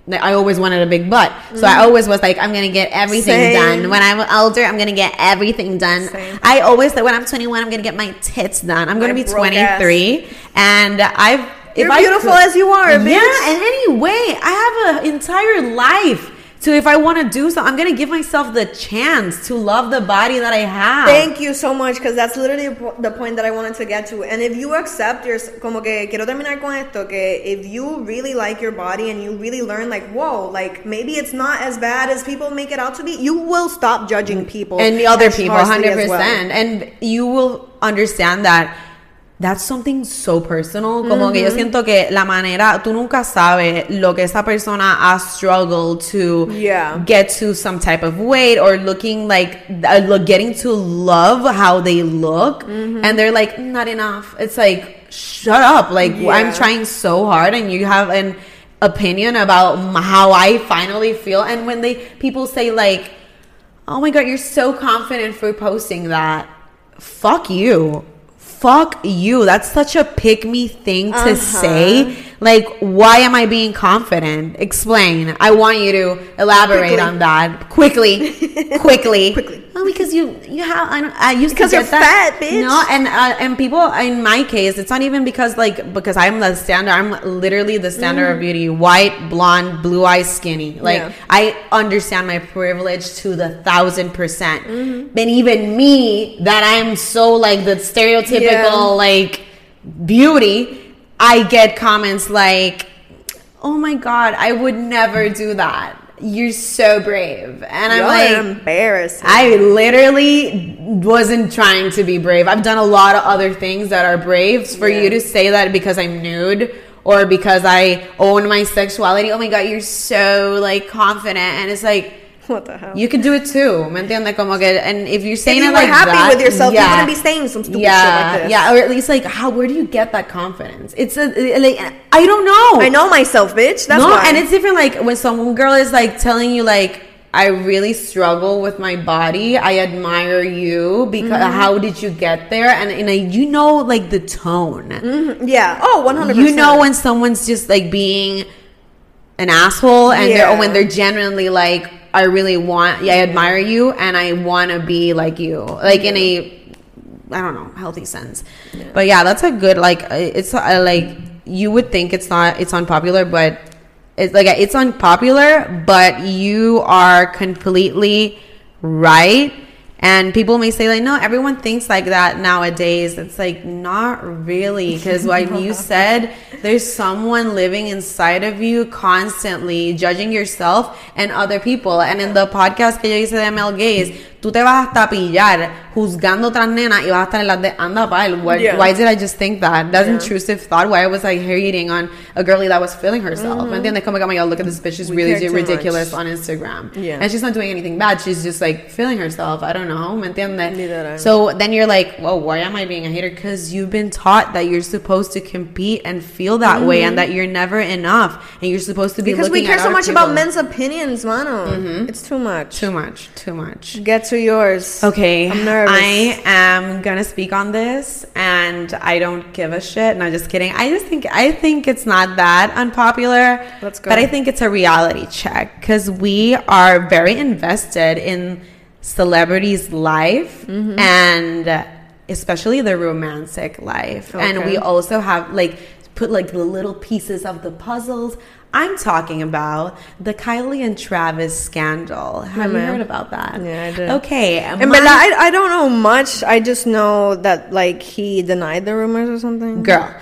like, I always wanted a big butt, so I always was like, I'm gonna get everything Mm-hmm. Same. done. When I'm older, I'm gonna get everything done. Same. I always said when I'm 21, I'm gonna get my tits done. I'm gonna My be broke 23, and I've. If You're beautiful could- as you are, bitch. Yeah, and anyway, I have an entire life. So if I want to do so, I'm gonna give myself the chance to love the body that I have. Thank you so much, because that's literally the point that I wanted to get to. And if you accept your, como que quiero terminar con esto, que if you really like your body and you really learn, like, whoa, like maybe it's not as bad as people make it out to be, you will stop judging people and the other people, hundred as well. percent, and you will understand that that's something so personal. Como que yo siento que la manera, tú nunca sabes lo que esa persona has struggled to Yeah. get to some type of weight or looking like, uh, getting to love how they look, and they're like, not enough. It's like, shut up. Like, Yeah. I'm trying so hard, and you have an opinion about how I finally feel. And when they people say like, "Oh my god, you're so confident for posting that," fuck you. Fuck you. That's such a pick me thing to Uh-huh. say. Like, why am I being confident? Explain. I want you to elaborate Quickly. on that quickly. quickly. Quickly. Oh, because you you have I, don't, I used Because to you're get that. fat, bitch. No, and uh, and people in my case, it's not even because like because I'm the standard. I'm literally the standard of beauty: white, blonde, blue eyes, skinny. Like. Yeah. I understand my privilege to the thousand percent. Mm-hmm. But even me, that I'm so like the stereotypical Yeah. like beauty, I get comments like, "Oh my god, I would never do that." You're so brave, and I'm Y'all like, embarrassed. I literally wasn't trying to be brave. I've done a lot of other things that are brave. For Yeah. you to say that because I'm nude or because I own my sexuality, oh my god, you're so like confident, and it's like what the hell? you could do it too. ¿Me entiendes? Como que, and if you're if saying you it like happy that, with yourself, yeah, you wouldn't be saying some stupid yeah, shit like this. yeah, or at least like how? Where do you get that confidence? It's a like I don't know. I know myself, bitch. That's no, why. and it's different. Like when some girl is like telling you like, I really struggle with my body. I admire you because Mm-hmm. how did you get there? And and I, you know like the tone. Yeah. Oh, 100%. You know when someone's just like being an asshole and they're, Yeah. when they're genuinely like I really want yeah, I admire you and I want to be like you. Like in a I don't know, healthy sense. But yeah, that's a good like uh, it's uh, like you would think it's not it's unpopular but it's like it's unpopular but you are completely right and people may say like no everyone thinks like that nowadays. It's like not really because like you said there's someone living inside of you constantly judging yourself and other people. And in the podcast que yo hice de Mel Gaze tú te vas hasta pillar juzgando otras nenas y vas a estar en las de anda pal why, Yeah. why did I just think that? That's Yeah. intrusive thought. Why was I hating on a girlie that was feeling herself? Mm-hmm. ¿me entiendes? como que oh my god look at this bitch. She's We really ridiculous much. on Instagram. Yeah. and she's not doing anything bad. She's just like feeling herself. I don't know. ¿me entiendes? So then you're like well why am I being a hater? Because you've been taught that you're supposed to compete and feel that way and mm-hmm. that you're never enough. And you're supposed to be Because we care so much about men's opinions, mano. Mm-hmm. It's too much. too much. Too much. Get to yours. Okay, I'm nervous. I am gonna speak on this, and I don't give a shit. No, just kidding. I just think I think it's not that unpopular. Let's go. But I think it's a reality check because we are very invested in celebrities' life Mm-hmm. and especially the romantic life, and we also have like put like the little pieces of the puzzles. I'm talking about the Kylie and Travis scandal. Have you mm-hmm. heard about that? Yeah, I did. Okay, And my- but I, I don't know much. I just know that like he denied the rumors or something. girl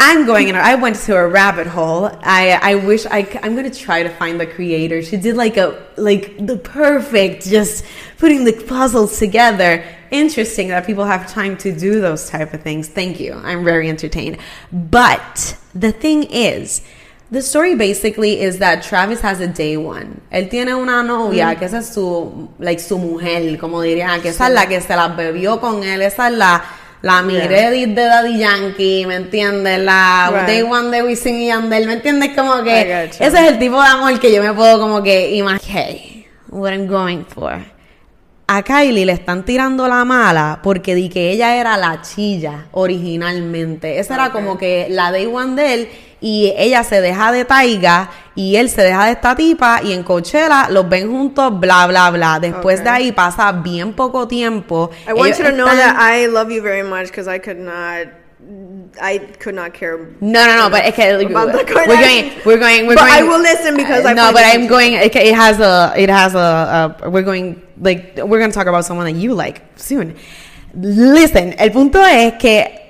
i'm going in i went to a rabbit hole i i wish I I'm gonna try to find the creator she did like a like the perfect just putting the puzzles together interesting that people have time to do those type of things thank you i'm very entertained but the thing is the story basically is that Travis has a day one. Él tiene una novia que esa es su, like, su mujer, como diría, que esa es la que se la bebió con él, esa es la, la Miredith de Daddy Yankee, ¿me entiendes? La Right. Day One de Wisin y Yandel, ¿me entiendes? Como que ese es el tipo de amor que yo me puedo como que imaginar. Okay, what I'm going for. A Kylie le están tirando la mala porque di que ella era la chilla originalmente. Esa era como que la Day One de él y ella se deja de Taiga y él se deja de esta tipa y en Coachella los ven juntos, bla, bla, bla. Después de ahí pasa bien poco tiempo. I want you to know that I love you very much because I could not. I could not care. No, no, no, but About the we're going, we're going, we're But going. I will listen because I no, but I'm going. It, it has a, it has a, a. We're going like we're going to talk about someone that you like soon. Listen, el punto es que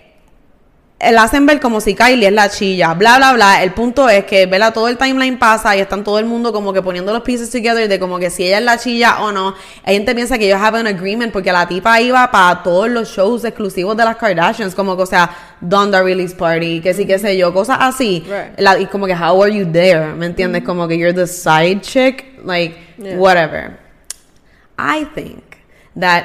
la hacen ver como si Kylie es la chilla, bla, bla, bla. El punto es que, vela, todo el timeline pasa y están todo el mundo como que poniendo los pieces together de como que si ella es la chilla o no. Hay gente piensa que ellos have an agreement porque la tipa iba para todos los shows exclusivos de las Kardashians, como que, o sea, Donda Release Party, que sí, qué sé yo, cosas así. Right. La- y como que, how are you there? ¿Me entiendes? Como que you're the side chick, like, Yeah. whatever. I think that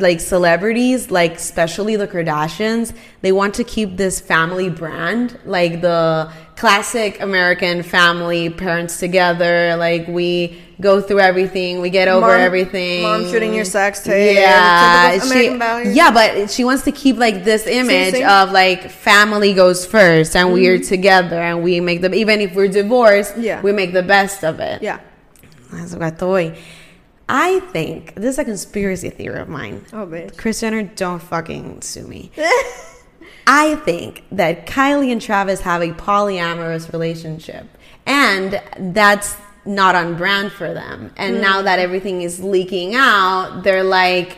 like celebrities like especially the kardashians they want to keep this family brand like the classic american family parents together like we go through everything we get over Mom- everything mom shooting your sex tape, yeah she, yeah but she wants to keep like this image of like family goes first and we're mm-hmm. together and we make the even if we're divorced Yeah. we make the best of it Yeah. That's what I thought. I think this is a conspiracy theory of mine. Oh, bitch. Kris Jenner, don't fucking sue me. I think that Kylie and Travis have a polyamorous relationship, and that's not on brand for them. And now hmm. that everything is leaking out, they're like,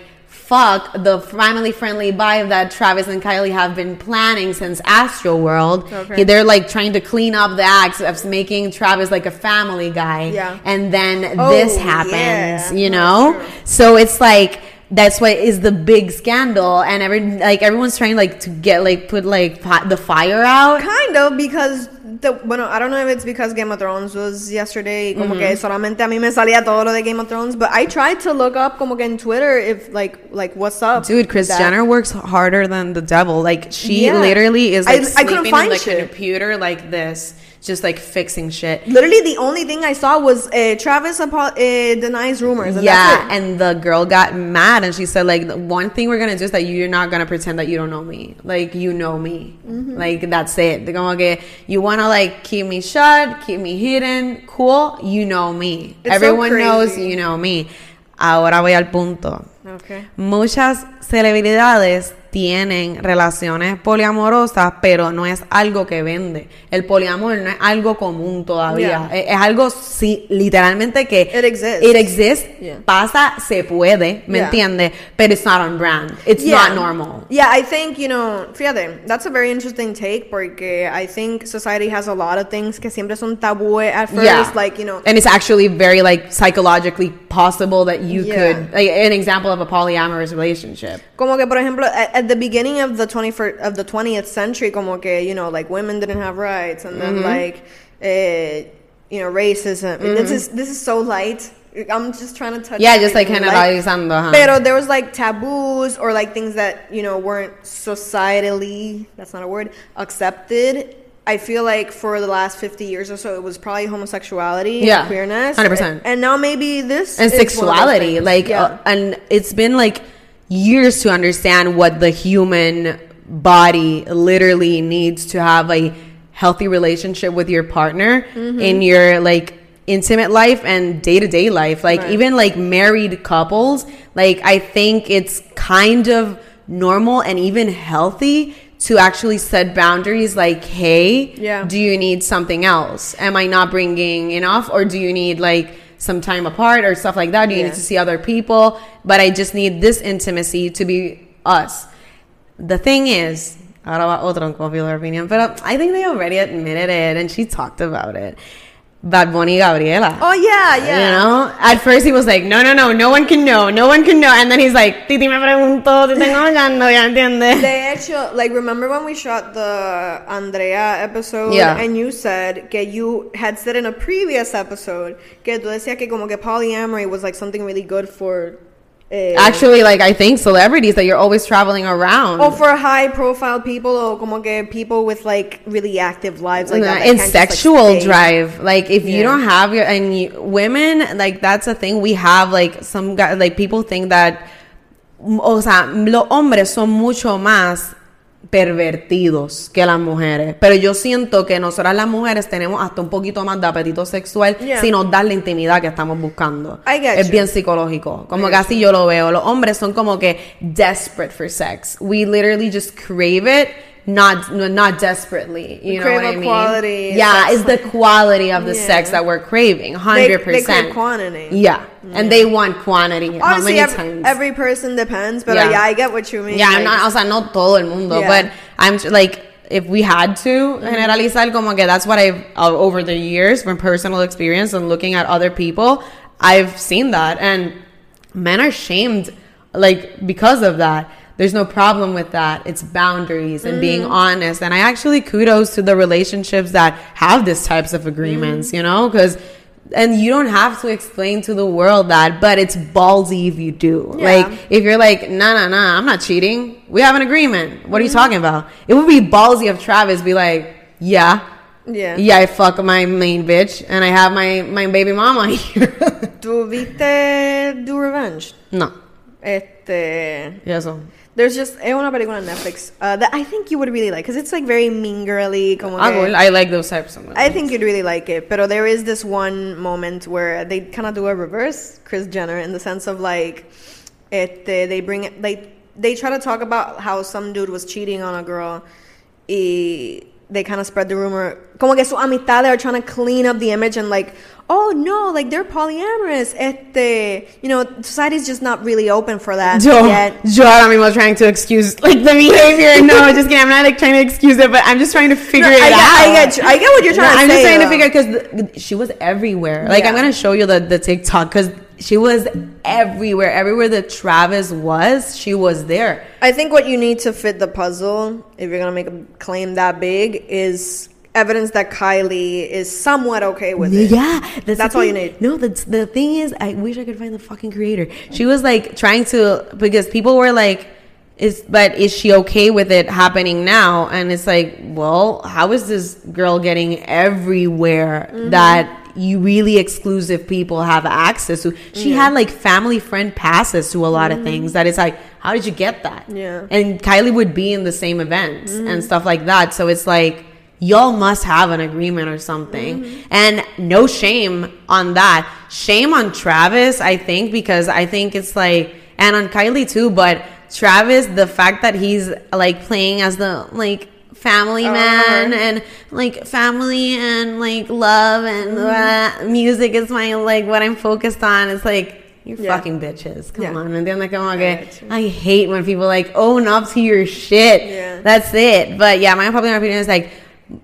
fuck the family friendly vibe that Travis and Kylie have been planning since Astroworld. Okay. They're like trying to clean up the acts of making Travis like a family guy. Yeah. And then Oh, this yeah. happens, you know? So it's like that's what is the big scandal and every like everyone's trying like to get like put like fi- the fire out. Kind of because the bueno, I don't know if it's because Game of Thrones was yesterday, como que Mm-hmm. solamente a mí me salía todo lo de Game of Thrones, but I tried to look up como que en Twitter if like like what's up. Dude, Kris Jenner works harder than the devil. Like she Yeah. literally is I- like I couldn't sleeping find in the shit. computer like this, just like fixing shit. Literally, the only thing I saw was uh, Travis apo- uh, denies rumors. And yeah, and the girl got mad and she said like the one thing we're gonna do is that you're not gonna pretend that you don't know me. Like you know me. Mm-hmm. Like that's it. Como que you wanna like keep me shut, keep me hidden, cool. You know me. It's so Everyone knows you know me. Ahora voy al punto. Okay. Muchas celebridades tienen relaciones poliamorosas, pero no es algo que vende. El poliamor no es algo común todavía. Yeah. Es, es algo sí, literalmente que It exists. It exists, Yeah. pasa, se puede, ¿me Yeah. entiendes? Pero it's not on brand. It's not normal. Yeah, I think, you know, fíjate, that's a very interesting take porque I think society has a lot of things que siempre son tabú at first, like, you know, And it's actually very like psychologically possible that you Yeah. could like an example of a polyamorous relationship. como que por ejemplo at, at the beginning of the 21st of the 20th century como que, you know, like women didn't have rights and Mm-hmm. then like eh, you know, racism. This is this is so light. I'm just trying to touch Yeah, just like everything light. generalizando. ajá. Pero there was like taboos or like things that you know weren't societally that's not a word accepted. I feel like for the last fifty years or so, it was probably homosexuality, and Yeah, queerness, 100%. and now maybe this and is one of sexuality like yeah. uh, and it's been like years to understand what the human body literally needs to have a healthy relationship with your partner Mm-hmm. in your like intimate life and day-to-day life like Right. even like married couples like i think it's kind of normal and even healthy to actually set boundaries like hey Yeah. do you need something else? Am i not bringing enough? Or do you need like some time apart or stuff like that? Do you Yeah. need to see other people? But i just need this intimacy to be us. The thing is ahora va otro unpopular opinion but i think they already admitted it and she talked about it Bad Bunny Gabriela oh yeah, yeah. you know, at first he was like, no, no, no, no one can know, no one can know. And then he's like, Titi me preguntó, te tengo hablando, ya entiendes. They actually like remember when we shot the Andrea episode Yeah. and you said que you had said in a previous episode que tú decías que como que polyamory was like something really good for eh, Actually, like, I think celebrities that you're always traveling around. or for high profile people or como que people with like really active lives like that, that and can't just, like, sexual drive. Like if you don't have your and you, women like that's a thing we have like some guy like people think that o sea los hombres son mucho más pervertidos que las mujeres. Pero yo siento que nosotras las mujeres tenemos hasta un poquito más de apetito sexual Yeah. si nos da la intimidad que estamos buscando. Es you. bien psicológico. Como que así yo lo veo. Los hombres son como que desperate for sex. We literally just crave it not not desperately you know crave what I mean quality yeah it's the quality of the Yeah. sex that we're craving 100% they crave quantity. yeah. and they want quantity how Honestly, many every, times every person depends, but Yeah. yeah. I get what you mean. yeah I'm like- not o sea no todo el mundo Yeah. but I'm like if we had to generalizar como que that's what I've uh, over the years from personal experience and looking at other people I've seen that and men are shamed like because of that there's no problem with that. It's boundaries and being mm. honest. And i actually kudos to the relationships that have these types of agreements mm. you know because and you don't have to explain to the world that but it's ballsy if you do. Yeah. like if you're like nah nah nah i'm not cheating. We have an agreement. What are you mm. talking about? It would be ballsy of travis be like yeah. Yeah. yeah i fuck my main bitch and i have my my baby mama here. ¿Tú viste Do Revenge? no. Este. y eso There's just es una película en Netflix uh, that I think you would really like because it's like very mean girly. Como Ah, que- I like those types of movies. I think you'd really like it, but there is this one moment where they kind of do a reverse Kris Jenner in the sense of like, it they bring it they they try to talk about how some dude was cheating on a girl, y they kind of spread the rumor como que su amistad are trying to clean up the image and like, oh no, like they're polyamorous. Este, you know, society's just not really open for that Yo, yet. yo ahora mismo trying to excuse like the behavior. No, just kidding. I'm not like trying to excuse it, but I'm just trying to figure No, it I get- out. I get. I get what you're trying to say. I'm say, just trying to though. figure because she was everywhere. Like I'm gonna show you the the TikTok because she was everywhere. Everywhere that Travis was, she was there. I think what you need to fit the puzzle, if you're gonna make a claim that big, is evidence that Kylie is somewhat okay with it. Yeah, that's, That's the all you need. No, that's the thing is, I wish I could find the fucking creator. She was like trying to because people were like is but is she okay with it happening now? And it's like, well, how is this girl getting everywhere Mm-hmm. that you really exclusive people have access to? She had like family friend passes to a lot of things that it's like, how did you get that? Mm-hmm. Yeah. Mm-hmm. And Kylie would be in the same events and stuff like that. So it's like y'all must have an agreement or something. Mm-hmm. And no shame on that. Shame on Travis, I think, because I think it's like and on Kylie too, but Travis, the fact that he's like playing as the like family Uh-huh. man and like family and like love and Mm-hmm. uh, music is my like what I'm focused on. It's like you're Yeah. fucking bitches. Come Yeah. on. And then like I'm I okay. get. I hate when people like own up to your shit. Yeah. That's it. But yeah, my popular opinion is like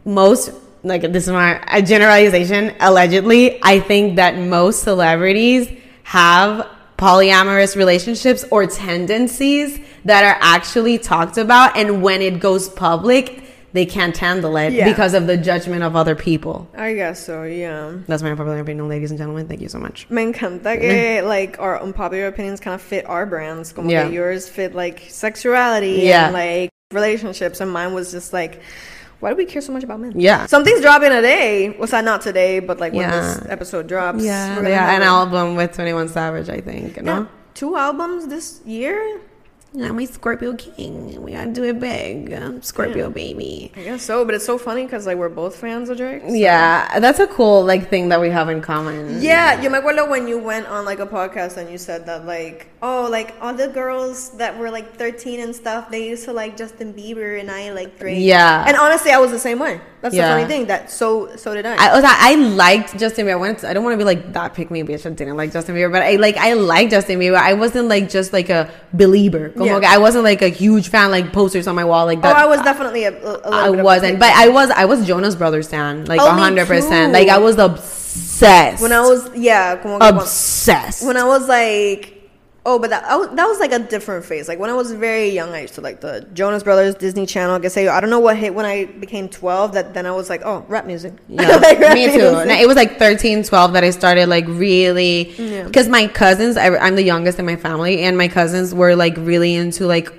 most like this is my a generalization. Allegedly, I think that most celebrities have polyamorous relationships or tendencies that are actually talked about, and when it goes public, they can't handle it Yeah. because of the judgment of other people. I guess so, yeah. That's my unpopular opinion, ladies and gentlemen. Thank you so much. Me encanta que like our unpopular opinions kind of fit our brands. Como Yeah. yours fit like sexuality Yeah. and like relationships, and mine was just like, why do we care so much about men? Yeah. Something's dropping today. Well, that not today, but like when Yeah. this episode drops. Yeah, yeah, an it. album with 21 Savage, I think. Yeah. No, Two albums this year? Yeah, my Scorpio King. We gotta do it big, Scorpio baby. I guess so, but it's so funny because like we're both fans of Drake. so- Yeah, that's a cool like thing that we have in common. Yeah, you me acuerdo when you went on like a podcast and you said that like, oh, like all the girls that were like 13 and stuff, they used to like Justin Bieber and I like Drake. Yeah. And honestly, I was the same way. That's Yeah. the funny thing. That so so did I. I, was- I liked Justin Bieber. I wanted to, I don't want to be like that pick me bitch. I didn't like Justin Bieber, but I like I like Justin Bieber. I wasn't like just like a believer. Como Yeah. I wasn't like a huge fan like posters on my wall like oh, that. I was definitely a, a, I wasn't, but. I was I was Jonas Brothers fan. like Oh, a hundred percent. Like I was obsessed. when I was yeah, obsessed. when I was like. Oh, but that I was, that was like a different phase. Like when I was very young, I used to like the Jonas Brothers, Disney Channel. I say I don't know what hit when I became twelve. That then I was like, oh, rap music. Yeah, Like, rap me too. it was like 13, 12 that I started like really Yeah. because my cousins, I, I'm the youngest in my family, and my cousins were like really into like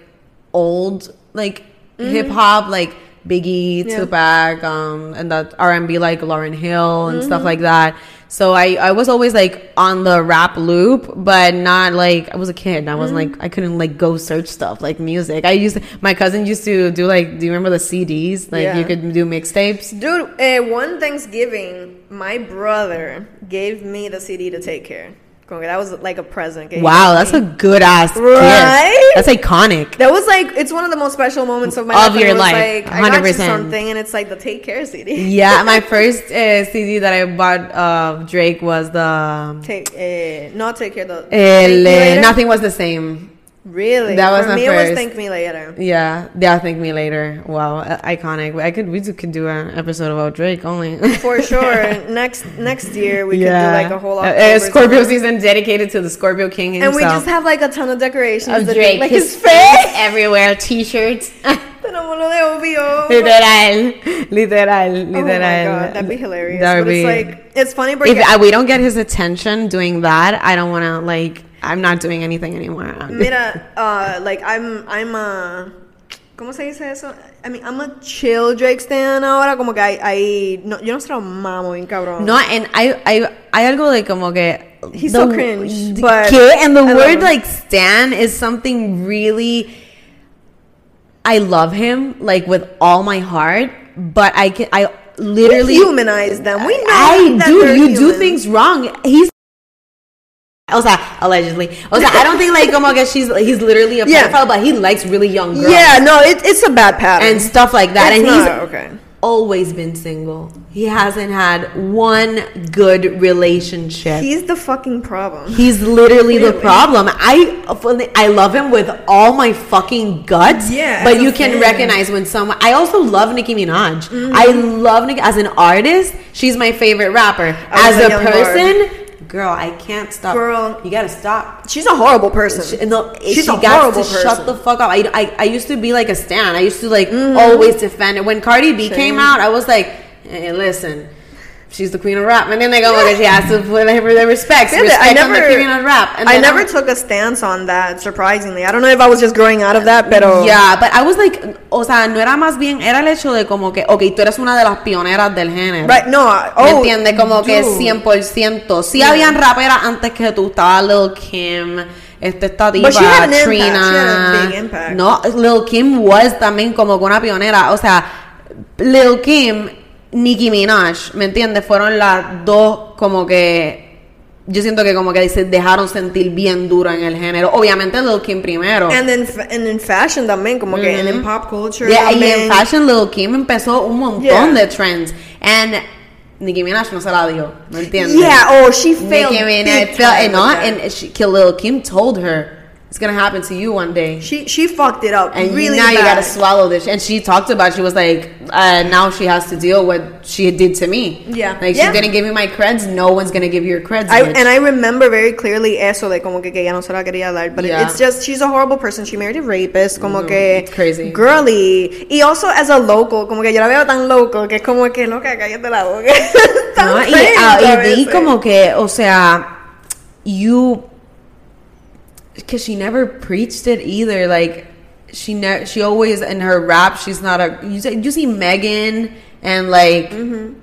old like hip hop, like Biggie, Mm-hmm. Yeah. Tupac, um, and that R and B like Lauryn Hill and Mm-hmm. stuff like that. So I, I was always like on the rap loop, but not like I was a kid. I wasn't Mm-hmm. like I couldn't like go search stuff like music. I used to, my cousin used to do like do you remember the CDs? Like Yeah. you could do mixtapes. Dude, uh, one Thanksgiving, my brother gave me the CD to take care. That was like a present. Wow, that's me. a good ass Right? gift. That's iconic. That was like it's one of the most special moments of my Of life. your life, Like, I got you 100%. something, and it's like the Take Care CD. Yeah, my first uh, CD that I bought of Drake was the um, Take, uh, not Take Care. The El, eh? Nothing Was the Same. Really, That was for my me. It was first. Thank Me Later. Yeah, yeah. Thank me later. Wow, uh, iconic. I could we could do an episode about Drake only. For sure. next next year we could do like a whole Uh, uh, Scorpio summer. season dedicated to the Scorpio King and we just have like a ton of decorations of Drake, like his, his, face everywhere, T-shirts. Tenemos lo de obvio. literal, literal, Oh my god, that'd be hilarious. That would but be- it's like it's funny because if I, we don't get his attention doing that, I don't want to like. I'm not doing anything anymore. mira, uh, like I'm I'm a ¿Cómo se dice eso? I mean, I'm a chill Drake stan ahora, como que hay, hay no, yo no se lo mamo bien cabrón. No, and I, I, hay algo like como que He's so cringe, the- but ¿qué? and the I word like stan is something really. I love him like with all my heart, but I can I literally humanize them. We know I that do. You do human. things wrong. He's. O sea, allegedly. O sea, I don't think like como que she's he's literally a Yeah. pedophile, but he likes really young girls Yeah, no, it, it's a bad pattern. and stuff like that. It's and he's okay. always been single. He hasn't had one good relationship. He's the fucking problem. He's literally the problem. I I love him with all my fucking guts. Yeah, But you can fan. recognize when someone. I also love Nicki Minaj. Mm-hmm. I love Nicki as an artist. She's my favorite rapper. As a person, girl, I can't stop. Girl. you gotta stop. She's a horrible person. She, no, She's she a got horrible to shut the fuck up. I, I, I used to be like a stan. I used to like mm-hmm. always defend it. When Cardi B came out, I was like, hey, listen, she's the queen of rap. ¿Me entiendes? Como que she has to put her the respect. I on never, the queen of rap. And I then never I'm- took a stance on that. Surprisingly, I don't know if I was just growing out of that, pero Yeah, but I was like, o sea, no era más bien, era el hecho de como que, ok, tú eres una de las pioneras del género. right? No, ¿Me oh, entiendes? Como que dude. 100%. Sí Yeah. habían raperas antes que tú. Estaba Lil Kim, este, esta impact. Trina. Impact. No, Lil Kim was también como que una pionera. O sea, Lil Kim, Nicki Minaj, ¿me entiendes? Fueron las dos como que... Yo siento que como que se dejaron sentir bien duro en el género. Obviamente Lil Kim primero. And then, fa- and in fashion también, como que, and in pop culture Yeah, y en fashion Lil Kim empezó un montón Yeah. de trends. And Nicki Minaj no se la dio, ¿me entiendes? Yeah, oh, she failed Nicki Minaj failed, and, no, with that. and she, Lil Kim told her, it's gonna happen to you one day. She she fucked it up And really now you gotta swallow this. And she talked about, she was like, uh, now she has to deal with what she did to me. Yeah. Like, Yeah. she's gonna give me my creds, no one's gonna give you your creds. I, and I remember very clearly eso de como que, que ella no se la quería dar, but Yeah. it's just she's a horrible person. She married a rapist, como que it's crazy. girly. Y also as a local, como que yo la veo tan local que es como que loca, cállate la boca. No, y, ah, a y vi veces. como que, o sea, you, because she never preached it either. Like she never, she always in her rap, she's not a. You see, you see Megan and like. Mm-hmm.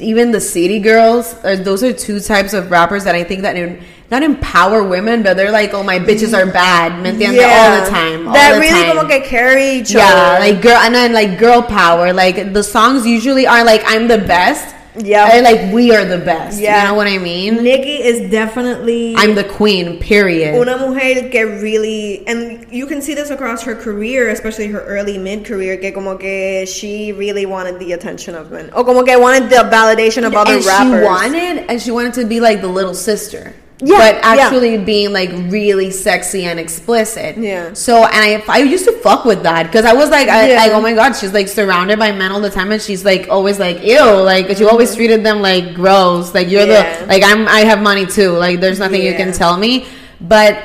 Even the city girls, uh, those are two types of rappers that I think that in, not empower women, but they're like, oh my bitches are bad, ¿me entiendes? All the time, all that the really time. como que carry each yeah, other. like girl, and then like girl power. Like the songs usually are like, I'm the best. Yeah. And like we are the best. Yeah. You know what I mean? Nicki is definitely I'm the queen, period. una mujer que really and you can see this across her career especially her early mid career que como que she really wanted the attention of men or como que wanted the validation of other and rappers she wanted and she wanted to be like the little sister. Yeah, but yeah. actually being like really sexy and explicit. Yeah. So and I I used to fuck with that because I was like I, Yeah. like oh my god she's like surrounded by men all the time and she's like always like ew like she always treated them like gross like you're Mm-hmm. Yeah. the like I'm I have money too like there's nothing you can tell me but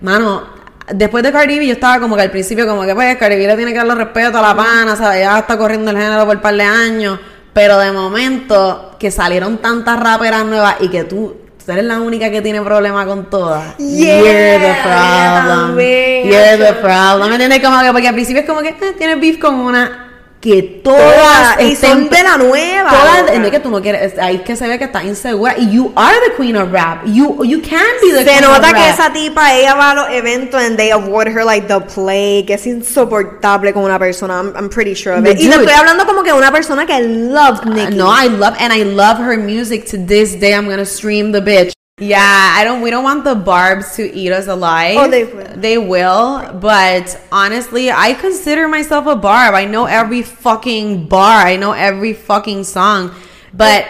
mano Después de Cardi B, yo estaba como que al principio, como que pues Cardi B le tiene que darle respeto a la pana, ¿sabes? Ya está corriendo el género por un par de años. Pero de momento, que salieron tantas raperas nuevas y que tú, tú eres la única que tiene problema con todas. Yeah, You're the problem. también, You're the problem. ¿Me entiendes? Como que, porque al principio es como que eh, tienes beef con una que Todas, todas y son de la nueva Todas, es que tú no quieres, es- ahí es que se ve que estás insegura. Y you are the queen of rap. You, you can be the se queen of nota que rap. esa tipa ella va a los eventos and they avoid her like the plague que es insoportable como una persona I'm, I'm pretty sure of it. y te Dude. estoy hablando como que una persona que loves Nicki No, I love and I love her music to this day. I'm gonna stream the bitch. Yeah, I don't. We don't want the barbs to eat us alive. Oh, they will. They will. But honestly, I consider myself a barb. I know every fucking bar. I know every fucking song. But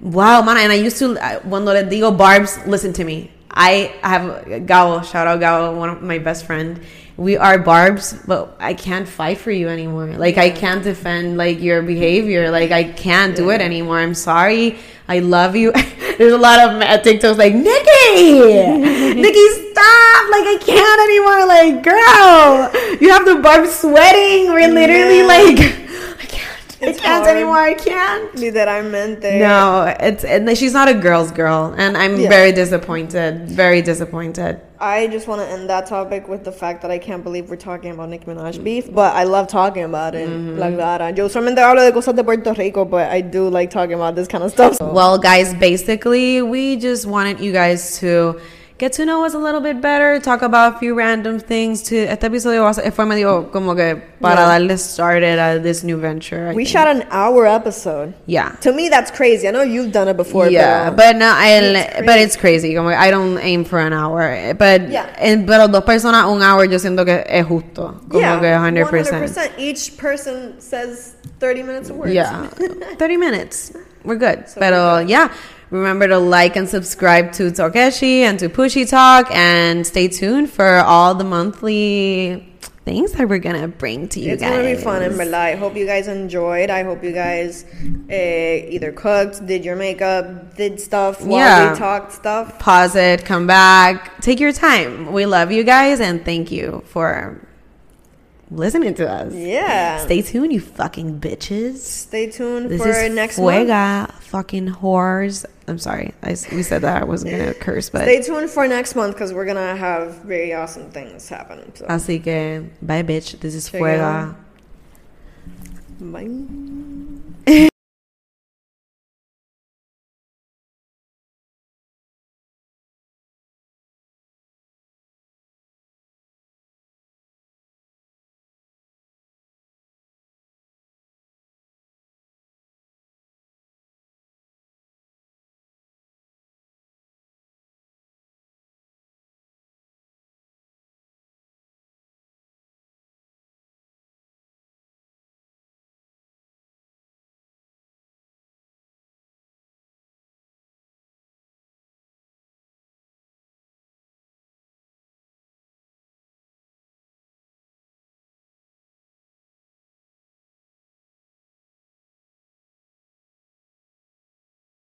wow, man. And I used to I- cuando les digo barbs, listen to me. I have Gabo. Shout out Gabo, one of my best friend. We are barbs, but I can't fight for you anymore. Like I can't defend like your behavior. Like I can't do it anymore. I'm sorry. I love you. There's a lot of ma- TikToks like Nicki, Nicki, stop! Like I can't anymore. Like girl, you have the barb sweating. We're literally Yeah. like, I can't. It's I can't hard. anymore. I can't. literalmente No, it's and she's not a girl's girl, and I'm Yeah. very disappointed. Very disappointed. I just want to end that topic with the fact that I can't believe we're talking about Nicki Minaj beef, but I love talking about it. Mm-hmm. La clara. Yo usualmente hablo de cosas de Puerto Rico, but I do like talking about this kind of stuff. Well, guys, basically, we just wanted you guys to get to know us a little bit better, talk about a few random things. To este episodio va a ser- fue medio como que para Yeah. darle started at this new venture. I we think. shot an hour episode. yeah. To me, that's crazy. I know you've done it before. Yeah, pero- um, but no, It's but it's crazy. Como I don't aim for an hour, but Yeah. en- pero dos personas un hour yo siento que es justo, como yeah, que 100%. 100%. Each person says 30 minutes of words. Yeah, 30 minutes. We're good. So Pero yeah, remember to like and subscribe to Tokeshi and to Pushy Talk and stay tuned for all the monthly things that we're gonna bring to you It's guys. gonna be fun in verdad. I hope you guys enjoyed. I hope you guys uh, either cooked, did your makeup, did stuff while Yeah. we talked stuff. Pause it, come back, take your time. We love you guys and thank you for listening to us. Yeah. Stay tuned, you fucking bitches. Stay tuned This for is next month. Fuega, fucking whores. I'm sorry, I we said that I wasn't gonna curse, but Stay tuned for next month because we're gonna have very awesome things happen. So. así que bye, bitch. This is Check Fuega. Bye.